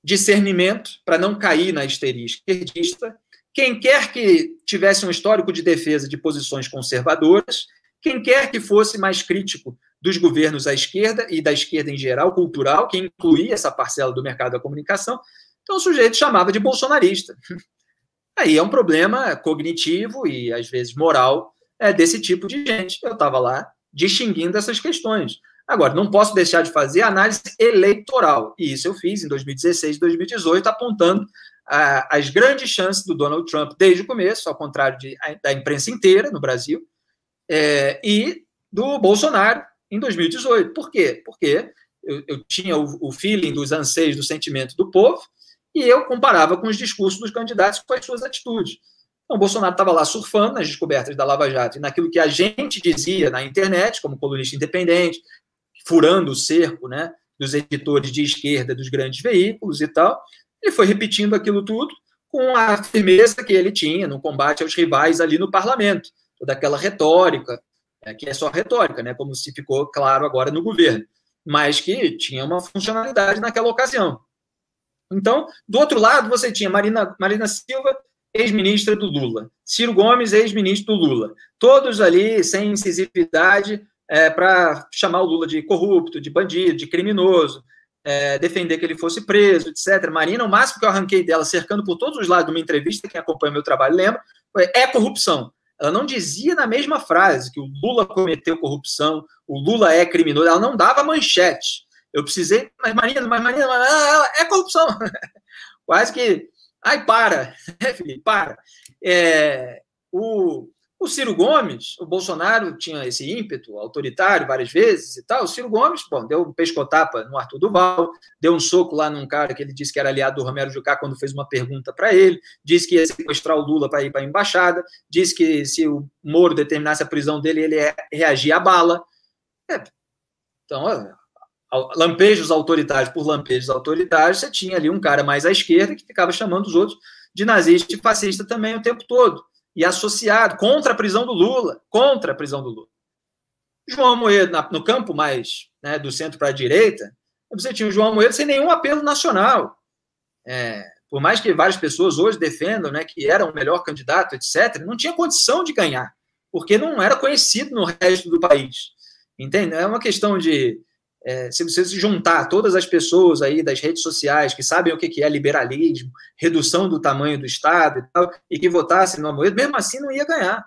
discernimento para não cair na histeria esquerdista, quem quer que tivesse um histórico de defesa de posições conservadoras, quem quer que fosse mais crítico dos governos à esquerda e da esquerda em geral, cultural, que incluía essa parcela do mercado da comunicação. Então o sujeito chamava de bolsonarista. Aí é um problema cognitivo e às vezes moral é, desse tipo de gente. Eu estava lá distinguindo essas questões. Agora, não posso deixar de fazer análise eleitoral. E isso eu fiz em 2016 e 2018, apontando ah, as grandes chances do Donald Trump desde o começo, ao contrário de, da imprensa inteira no Brasil, é, e do Bolsonaro em 2018. Por quê? Porque eu, eu tinha o, o feeling dos anseios, do sentimento do povo, e eu comparava com os discursos dos candidatos com as suas atitudes. Então, Bolsonaro estava lá surfando nas descobertas da Lava Jato e naquilo que a gente dizia na internet, como colunista independente, furando o cerco né, dos editores de esquerda dos grandes veículos e tal. Ele foi repetindo aquilo tudo com a firmeza que ele tinha no combate aos rivais ali no parlamento, toda aquela retórica, é, que é só retórica, né, como se ficou claro agora no governo, mas que tinha uma funcionalidade naquela ocasião. Então, do outro lado, você tinha Marina, Marina Silva ex-ministra do Lula. Ciro Gomes, ex-ministro do Lula. Todos ali sem incisividade é, para chamar o Lula de corrupto, de bandido, de criminoso, é, defender que ele fosse preso, etc. Marina, o máximo que eu arranquei dela, cercando por todos os lados de uma entrevista, quem acompanha meu trabalho lembra, foi, é corrupção. Ela não dizia na mesma frase que o Lula cometeu corrupção, o Lula é criminoso, ela não dava manchete. Eu precisei, mas Marina, mas Marina, mas, é corrupção. Quase que Ai, para, né, Felipe, para. É, o, o Ciro Gomes, o Bolsonaro tinha esse ímpeto autoritário várias vezes e tal. O Ciro Gomes, bom, deu um pescotapa no Arthur Duval, deu um soco lá num cara que ele disse que era aliado do Romero Jucá quando fez uma pergunta para ele, disse que ia sequestrar o Lula para ir para a embaixada, disse que se o Moro determinasse a prisão dele, ele ia reagir à bala. É, então, lampejos autoritários por lampejos autoritários, você tinha ali um cara mais à esquerda que ficava chamando os outros de nazista e fascista também o tempo todo. E associado contra a prisão do Lula, contra a prisão do Lula. João Moedo, no campo mais né, do centro para a direita, você tinha o João Moedo sem nenhum apelo nacional. É, por mais que várias pessoas hoje defendam né, que era o melhor candidato, etc., não tinha condição de ganhar, porque não era conhecido no resto do país. Entende? É uma questão de é, se você juntar todas as pessoas aí das redes sociais que sabem o que é liberalismo, redução do tamanho do Estado e tal, e que votassem no Amoedo, mesmo assim não ia ganhar.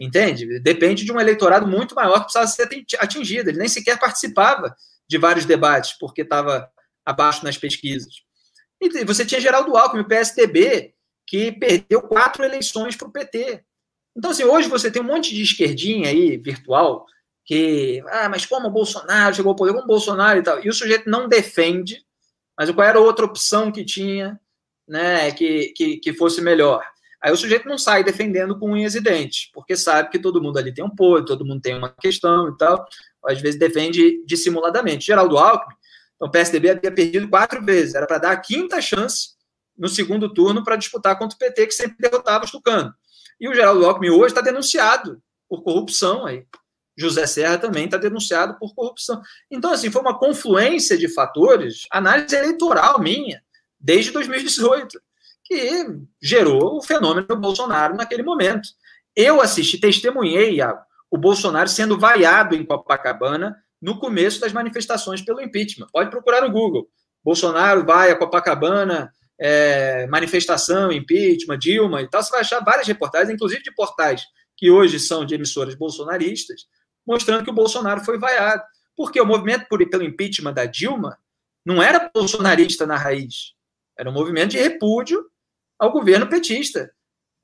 Entende? Depende de um eleitorado muito maior que precisava ser atingido. Ele nem sequer participava de vários debates, porque estava abaixo nas pesquisas. E você tinha Geraldo Alckmin, o PSDB, que perdeu quatro eleições para o PT. Então, assim, hoje você tem um monte de esquerdinha aí, virtual, que, ah, mas como o Bolsonaro chegou ao poder, como o Bolsonaro e tal, e o sujeito não defende, mas qual era a outra opção que tinha, né, que, que, que fosse melhor? Aí o sujeito não sai defendendo com unhas e dentes, porque sabe que todo mundo ali tem um poder, todo mundo tem uma questão e tal, às vezes defende dissimuladamente. Geraldo Alckmin, então o PSDB havia perdido quatro vezes, era para dar a quinta chance no segundo turno para disputar contra o PT, que sempre derrotava os tucanos. E o Geraldo Alckmin hoje está denunciado por corrupção aí, José Serra também está denunciado por corrupção. Então, assim, foi uma confluência de fatores, análise eleitoral minha, desde 2018, que gerou o fenômeno Bolsonaro naquele momento. Eu assisti, testemunhei o Bolsonaro sendo vaiado em Copacabana no começo das manifestações pelo impeachment. Pode procurar no Google. Bolsonaro vai a Copacabana, é, manifestação, impeachment, Dilma e tal. Você vai achar várias reportagens, inclusive de portais que hoje são de emissoras bolsonaristas, mostrando que o Bolsonaro foi vaiado. Porque o movimento por, pelo impeachment da Dilma não era bolsonarista na raiz, era um movimento de repúdio ao governo petista.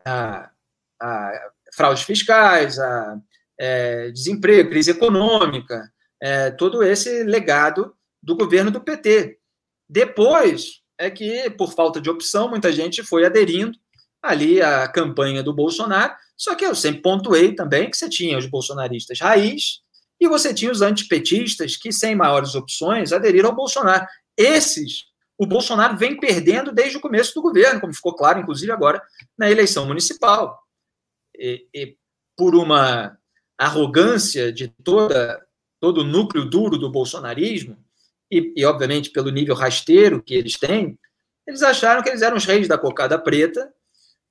A, a fraudes fiscais, a é, desemprego, crise econômica, é, todo esse legado do governo do PT. Depois é que, por falta de opção, muita gente foi aderindo ali à campanha do Bolsonaro, só que eu sempre pontuei também que você tinha os bolsonaristas raiz e você tinha os antipetistas que, sem maiores opções, aderiram ao Bolsonaro. Esses, o Bolsonaro vem perdendo desde o começo do governo, como ficou claro, inclusive agora, na eleição municipal. E, e por uma arrogância de toda, todo o núcleo duro do bolsonarismo, e, e, obviamente pelo nível rasteiro que eles têm, eles acharam que eles eram os reis da cocada preta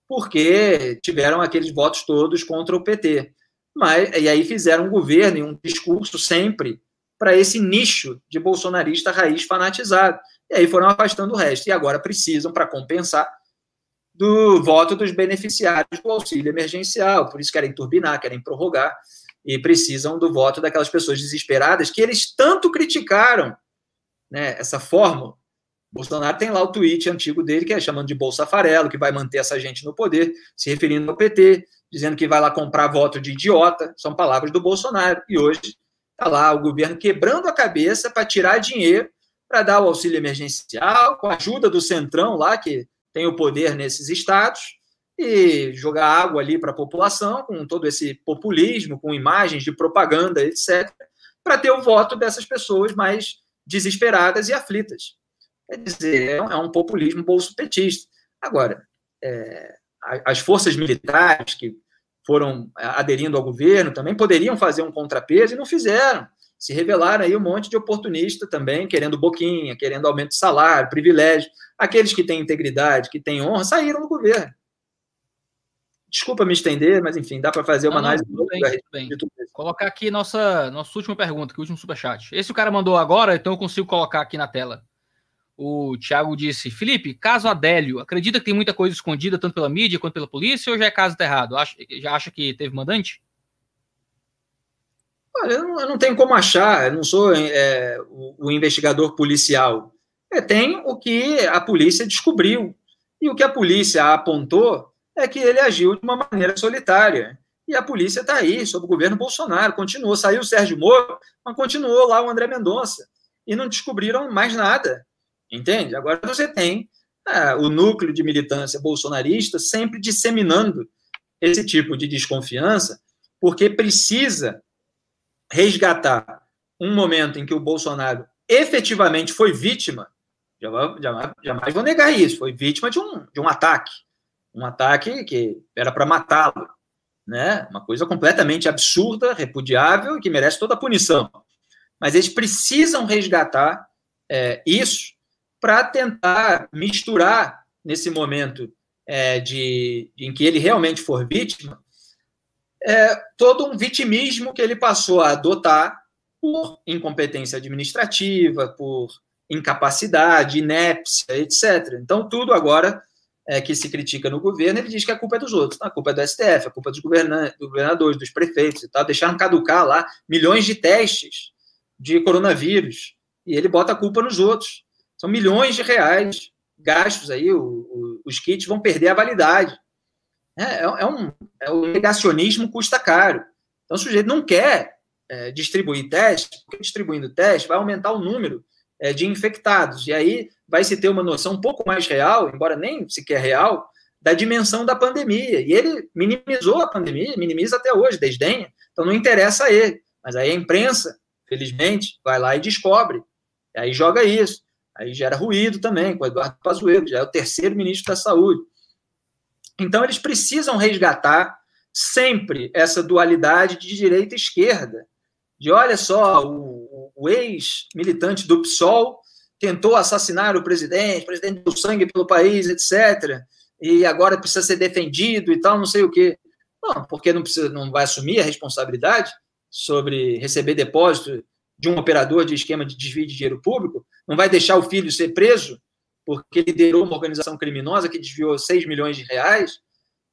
porque tiveram aqueles votos todos contra o PT. Mas, e aí fizeram um governo e um discurso sempre para esse nicho de bolsonarista raiz fanatizado. e aí foram afastando o resto. E agora precisam, para compensar, do voto dos beneficiários do auxílio emergencial. Por isso querem turbinar, querem prorrogar e precisam do voto daquelas pessoas desesperadas que eles tanto criticaram né, essa fórmula. Bolsonaro tem lá o tweet antigo dele, que é chamando de Bolsa Farelo, que vai manter essa gente no poder, se referindo ao PT, dizendo que vai lá comprar voto de idiota. São palavras do Bolsonaro. E hoje está lá o governo quebrando a cabeça para tirar dinheiro para dar o auxílio emergencial, com a ajuda do Centrão lá, que tem o poder nesses estados, e jogar água ali para a população, com todo esse populismo, com imagens de propaganda, etc., para ter o voto dessas pessoas mais desesperadas e aflitas. Quer dizer, é um é populismo bolso-petista. Agora, é, as forças militares que foram aderindo ao governo também poderiam fazer um contrapeso e não fizeram. Se revelaram aí um monte de oportunista também, querendo boquinha, querendo aumento de salário, privilégio. Aqueles que têm integridade, que têm honra, saíram do governo. Desculpa me estender, mas enfim, dá para fazer uma não, análise. Não, tudo bem, tudo bem. Tudo Colocar aqui nossa, nossa última pergunta, que é o último superchat. Esse o cara mandou agora, então eu consigo colocar aqui na tela. O Thiago disse: Felipe, caso Adélio, acredita que tem muita coisa escondida tanto pela mídia quanto pela polícia ou já é caso errado? Já acha que teve mandante? Olha, eu não, eu não tenho como achar, eu não sou é, o, o, investigador policial. É, tem o que a polícia descobriu. E o que a polícia apontou é que ele agiu de uma maneira solitária. E a polícia está aí, sob o governo Bolsonaro, continuou. Saiu o Sérgio Moro, mas continuou lá o André Mendonça. E não descobriram mais nada. Entende? Agora você tem é, o núcleo de militância bolsonarista sempre disseminando esse tipo de desconfiança, porque precisa resgatar um momento em que o Bolsonaro efetivamente foi vítima, jamais, jamais vou negar isso, foi vítima de um, de um ataque um ataque que era para matá-lo, né? Uma coisa completamente absurda, repudiável e que merece toda a punição. Mas eles precisam resgatar é, isso para tentar misturar nesse momento é, de, em que ele realmente for vítima é, todo um vitimismo que ele passou a adotar por incompetência administrativa, por incapacidade, inépcia, etc. Então, tudo agora é, que se critica no governo, ele diz que a culpa é dos outros. A culpa é do STF, a culpa é dos governadores, dos prefeitos e tal. Deixaram caducar lá milhões de testes de coronavírus e ele bota a culpa nos outros. São milhões de reais gastos aí, o, o, os kits vão perder a validade. É, é, é um, é, negacionismo custa caro. Então, o sujeito não quer é, distribuir testes, porque distribuindo testes vai aumentar o número é, de infectados. E aí vai se ter uma noção um pouco mais real, embora nem sequer real, da dimensão da pandemia. E ele minimizou a pandemia, minimiza até hoje, desdenha. Então não interessa a ele. Mas aí a imprensa, felizmente, vai lá e descobre. E aí joga isso. Aí gera ruído também com o Eduardo Pazuello, já é o terceiro ministro da Saúde. Então eles precisam resgatar sempre essa dualidade de direita e esquerda. De olha só, o, o ex-militante do PSOL tentou assassinar o presidente, o presidente deu sangue pelo país, etc. E agora precisa ser defendido e tal, não sei o quê. Porque não, precisa, não vai assumir a responsabilidade sobre receber depósito de um operador de esquema de desvio de dinheiro público? Não vai deixar o filho ser preso porque liderou uma organização criminosa que desviou 6 milhões de reais?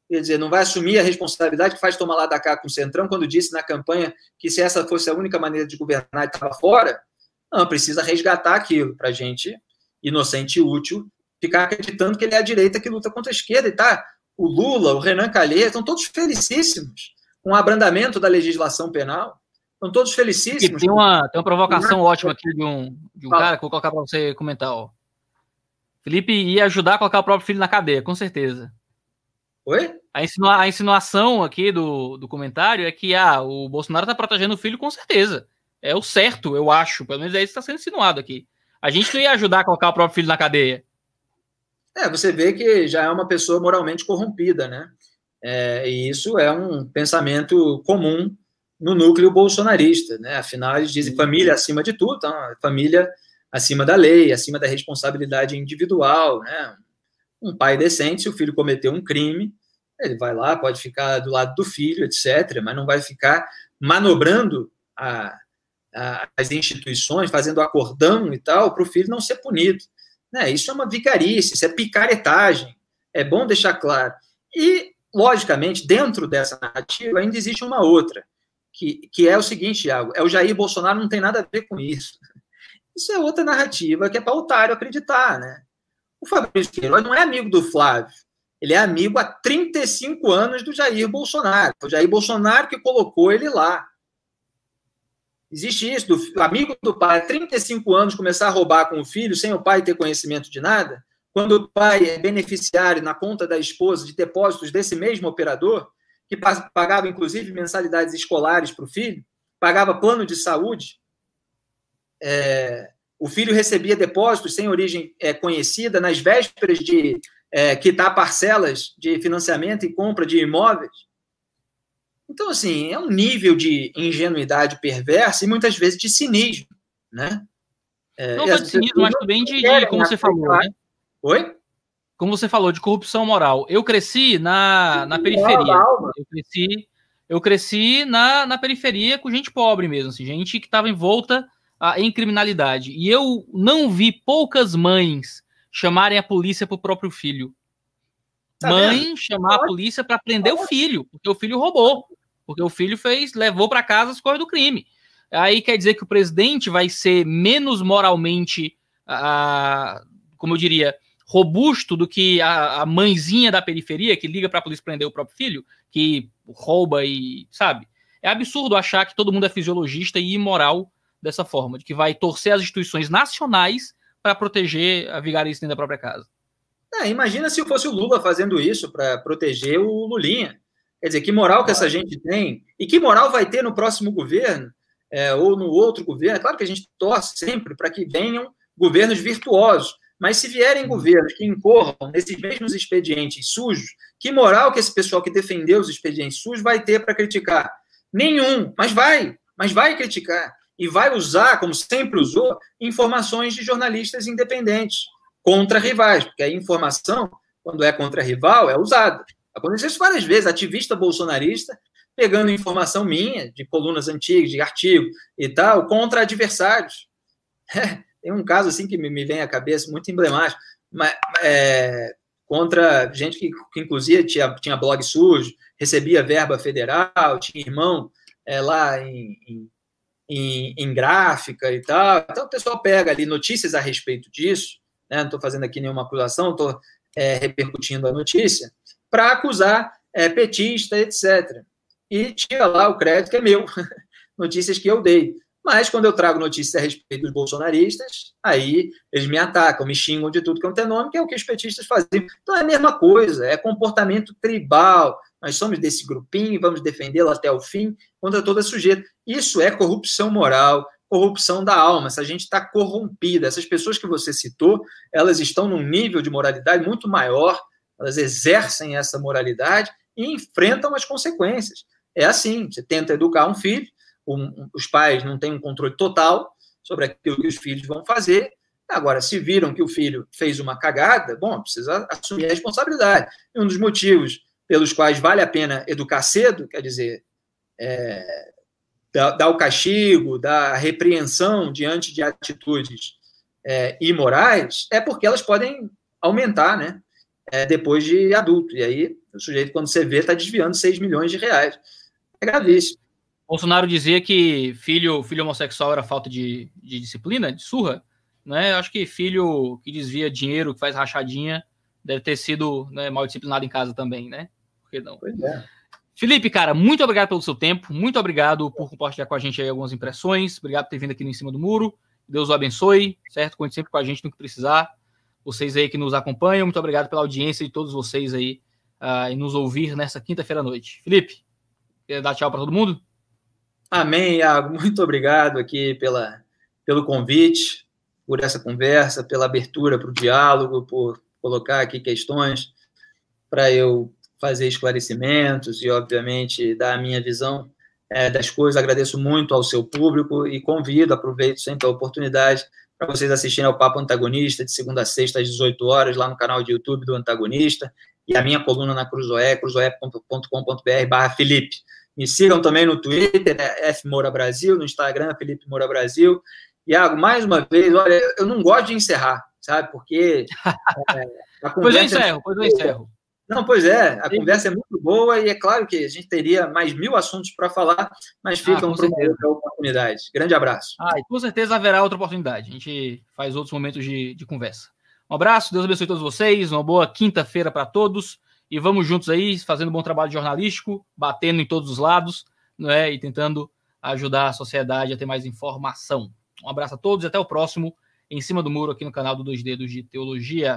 Quer dizer, não vai assumir a responsabilidade que faz tomar lá da cá com o Centrão quando disse na campanha que se essa fosse a única maneira de governar, estava fora? Não, precisa resgatar aquilo para gente, inocente e útil, ficar acreditando que ele é a direita que luta contra a esquerda. E tá, o Lula, o Renan Calheiros, estão todos felicíssimos com o abrandamento da legislação penal. Estão todos felicíssimos. tem uma, tem uma provocação ótima aqui de um, de um cara que eu vou colocar para você comentar. Ó. Felipe ia ajudar a colocar o próprio filho na cadeia, com certeza. Oi? A, insinua, a insinuação aqui do, do comentário é que ah, o Bolsonaro está protegendo o filho, com certeza é o certo, eu acho. Pelo menos é isso que está sendo insinuado aqui. A gente não ia ajudar a colocar o próprio filho na cadeia. É, você vê que já é uma pessoa moralmente corrompida, né? É, e isso é um pensamento comum no núcleo bolsonarista, né? Afinal, eles dizem família acima de tudo, então, família acima da lei, acima da responsabilidade individual, né? Um pai decente, se o filho cometeu um crime, ele vai lá, pode ficar do lado do filho, etc., mas não vai ficar manobrando a, as instituições, fazendo acordão e tal, para o filho não ser punido. Né? Isso é uma vicarice, isso é picaretagem. É bom deixar claro. E, logicamente, dentro dessa narrativa ainda existe uma outra, que, que é o seguinte, Thiago, é o Jair Bolsonaro não tem nada a ver com isso. Isso é outra narrativa que é para otário acreditar, né? O Fabrício Queiroz não é amigo do Flávio, ele é amigo há 35 anos do Jair Bolsonaro. Foi o Jair Bolsonaro que colocou ele lá. Existe isso, do amigo do pai, há 35 anos, começar a roubar com o filho sem o pai ter conhecimento de nada? Quando o pai é beneficiário na conta da esposa de depósitos desse mesmo operador, que pagava inclusive mensalidades escolares para o filho, pagava plano de saúde, é, o filho recebia depósitos sem origem é, conhecida nas vésperas de é, quitar parcelas de financiamento e compra de imóveis. Então, assim, é um nível de ingenuidade perversa e muitas vezes de cinismo, né? É, não só de cinismo, mas também de, de como você falou, né? Oi? Como você falou, de corrupção moral. Eu cresci na, na periferia. Eu cresci, eu cresci na, na periferia com gente pobre mesmo, assim, gente que estava envolta a, em criminalidade. E eu não vi poucas mães chamarem a polícia para o próprio filho. Tá Mãe vendo? chamar a polícia para prender o filho, porque o filho roubou, porque o filho fez, levou para casa as coisas do crime. Aí quer dizer que o presidente vai ser menos moralmente, ah, como eu diria, robusto do que a, a mãezinha da periferia que liga para a polícia prender o próprio filho, que rouba e sabe. É absurdo achar que todo mundo é fisiologista e imoral dessa forma, de que vai torcer as instituições nacionais para proteger a vigarista dentro da própria casa. É, imagina se fosse o Lula fazendo isso para proteger o Lulinha. Quer dizer, que moral que essa gente tem e que moral vai ter no próximo governo é, ou no outro governo. É claro que a gente torce sempre para que venham governos virtuosos, mas se vierem uhum. governos que incorram nesses mesmos expedientes sujos, que moral que esse pessoal que defendeu os expedientes sujos vai ter para criticar? Nenhum, mas vai, mas vai criticar e vai usar, como sempre usou, informações de jornalistas independentes contra rivais, porque a informação, quando é contra rival, é usada. Aconteceu isso várias vezes, ativista bolsonarista pegando informação minha, de colunas antigas, de artigo e tal, contra adversários. É, tem um caso assim que me, me vem à cabeça, muito emblemático, mas, é, contra gente que, que inclusive tinha, tinha blog sujo, recebia verba federal, tinha irmão é, lá em, em em, em, gráfica e tal. Então, o pessoal pega ali notícias a respeito disso, né? não estou fazendo aqui nenhuma acusação, estou é, repercutindo a notícia, para acusar é, petista, etc. E tira lá o crédito que é meu, notícias que eu dei. Mas quando eu trago notícias a respeito dos bolsonaristas, aí eles me atacam, me xingam de tudo que é um nome, que é o que os petistas faziam. Então é a mesma coisa, é comportamento tribal, nós somos desse grupinho, vamos defendê-lo até o fim, contra toda sujeira. Isso é corrupção moral, corrupção da alma. Essa gente está corrompida. Essas pessoas que você citou, elas estão num nível de moralidade muito maior, elas exercem essa moralidade e enfrentam as consequências. É assim: você tenta educar um filho, um, os pais não têm um controle total sobre aquilo que os filhos vão fazer. Agora, se viram que o filho fez uma cagada, bom, precisa assumir a responsabilidade. E um dos motivos pelos quais vale a pena educar cedo, quer dizer, é, dar, o castigo, dar a repreensão diante de atitudes é, imorais, é porque elas podem aumentar, né? É, depois de adulto. E aí, o sujeito, quando você vê, está desviando 6 milhões de reais. É gravíssimo. Bolsonaro dizia que filho, filho homossexual era falta de, de disciplina, de surra. Né? Acho que filho que desvia dinheiro, que faz rachadinha, deve ter sido né, mal disciplinado em casa também, né? Por que não? Pois é. Felipe, cara, muito obrigado pelo seu tempo, muito obrigado por compartilhar com a gente algumas impressões, obrigado por ter vindo aqui no Em Cima do Muro, Deus o abençoe, certo? Conte sempre com a gente no que precisar, vocês aí que nos acompanham, muito obrigado pela audiência de todos vocês aí uh, e nos ouvir nessa quinta-feira à noite. Felipe, quer dar tchau para todo mundo? Amém, Iago, muito obrigado aqui pela, pelo convite, por essa conversa, pela abertura para o diálogo, por colocar aqui questões para eu fazer esclarecimentos e, obviamente, dar a minha visão é, das coisas. Agradeço muito ao seu público e convido, aproveito sempre a oportunidade para vocês assistirem ao Papo Antagonista, de segunda a sexta, às 18 horas, lá no canal de YouTube do Antagonista, e a minha coluna na Cruzoé, cruzoé.com.br barra Felipe. Me sigam também no Twitter, é F Moura Brasil, no Instagram, Felipe Moura Brasil. Iago, mais uma vez, olha, eu não gosto de encerrar, sabe? Porque é, a conversa. pois eu é encerro, pois eu encerro. Não, pois é, a conversa é muito boa e é claro que a gente teria mais mil assuntos para falar, mas ficam ah, para uma outra oportunidade. Grande abraço. Ah, e com certeza haverá outra oportunidade. A gente faz outros momentos de, de conversa. Um abraço, Deus abençoe todos vocês, uma boa quinta-feira para todos e vamos juntos aí, fazendo um bom trabalho jornalístico, batendo em todos os lados, não é? E tentando ajudar a sociedade a ter mais informação. Um abraço a todos e até o próximo Em Cima do Muro aqui no canal do Dois Dedos de Teologia.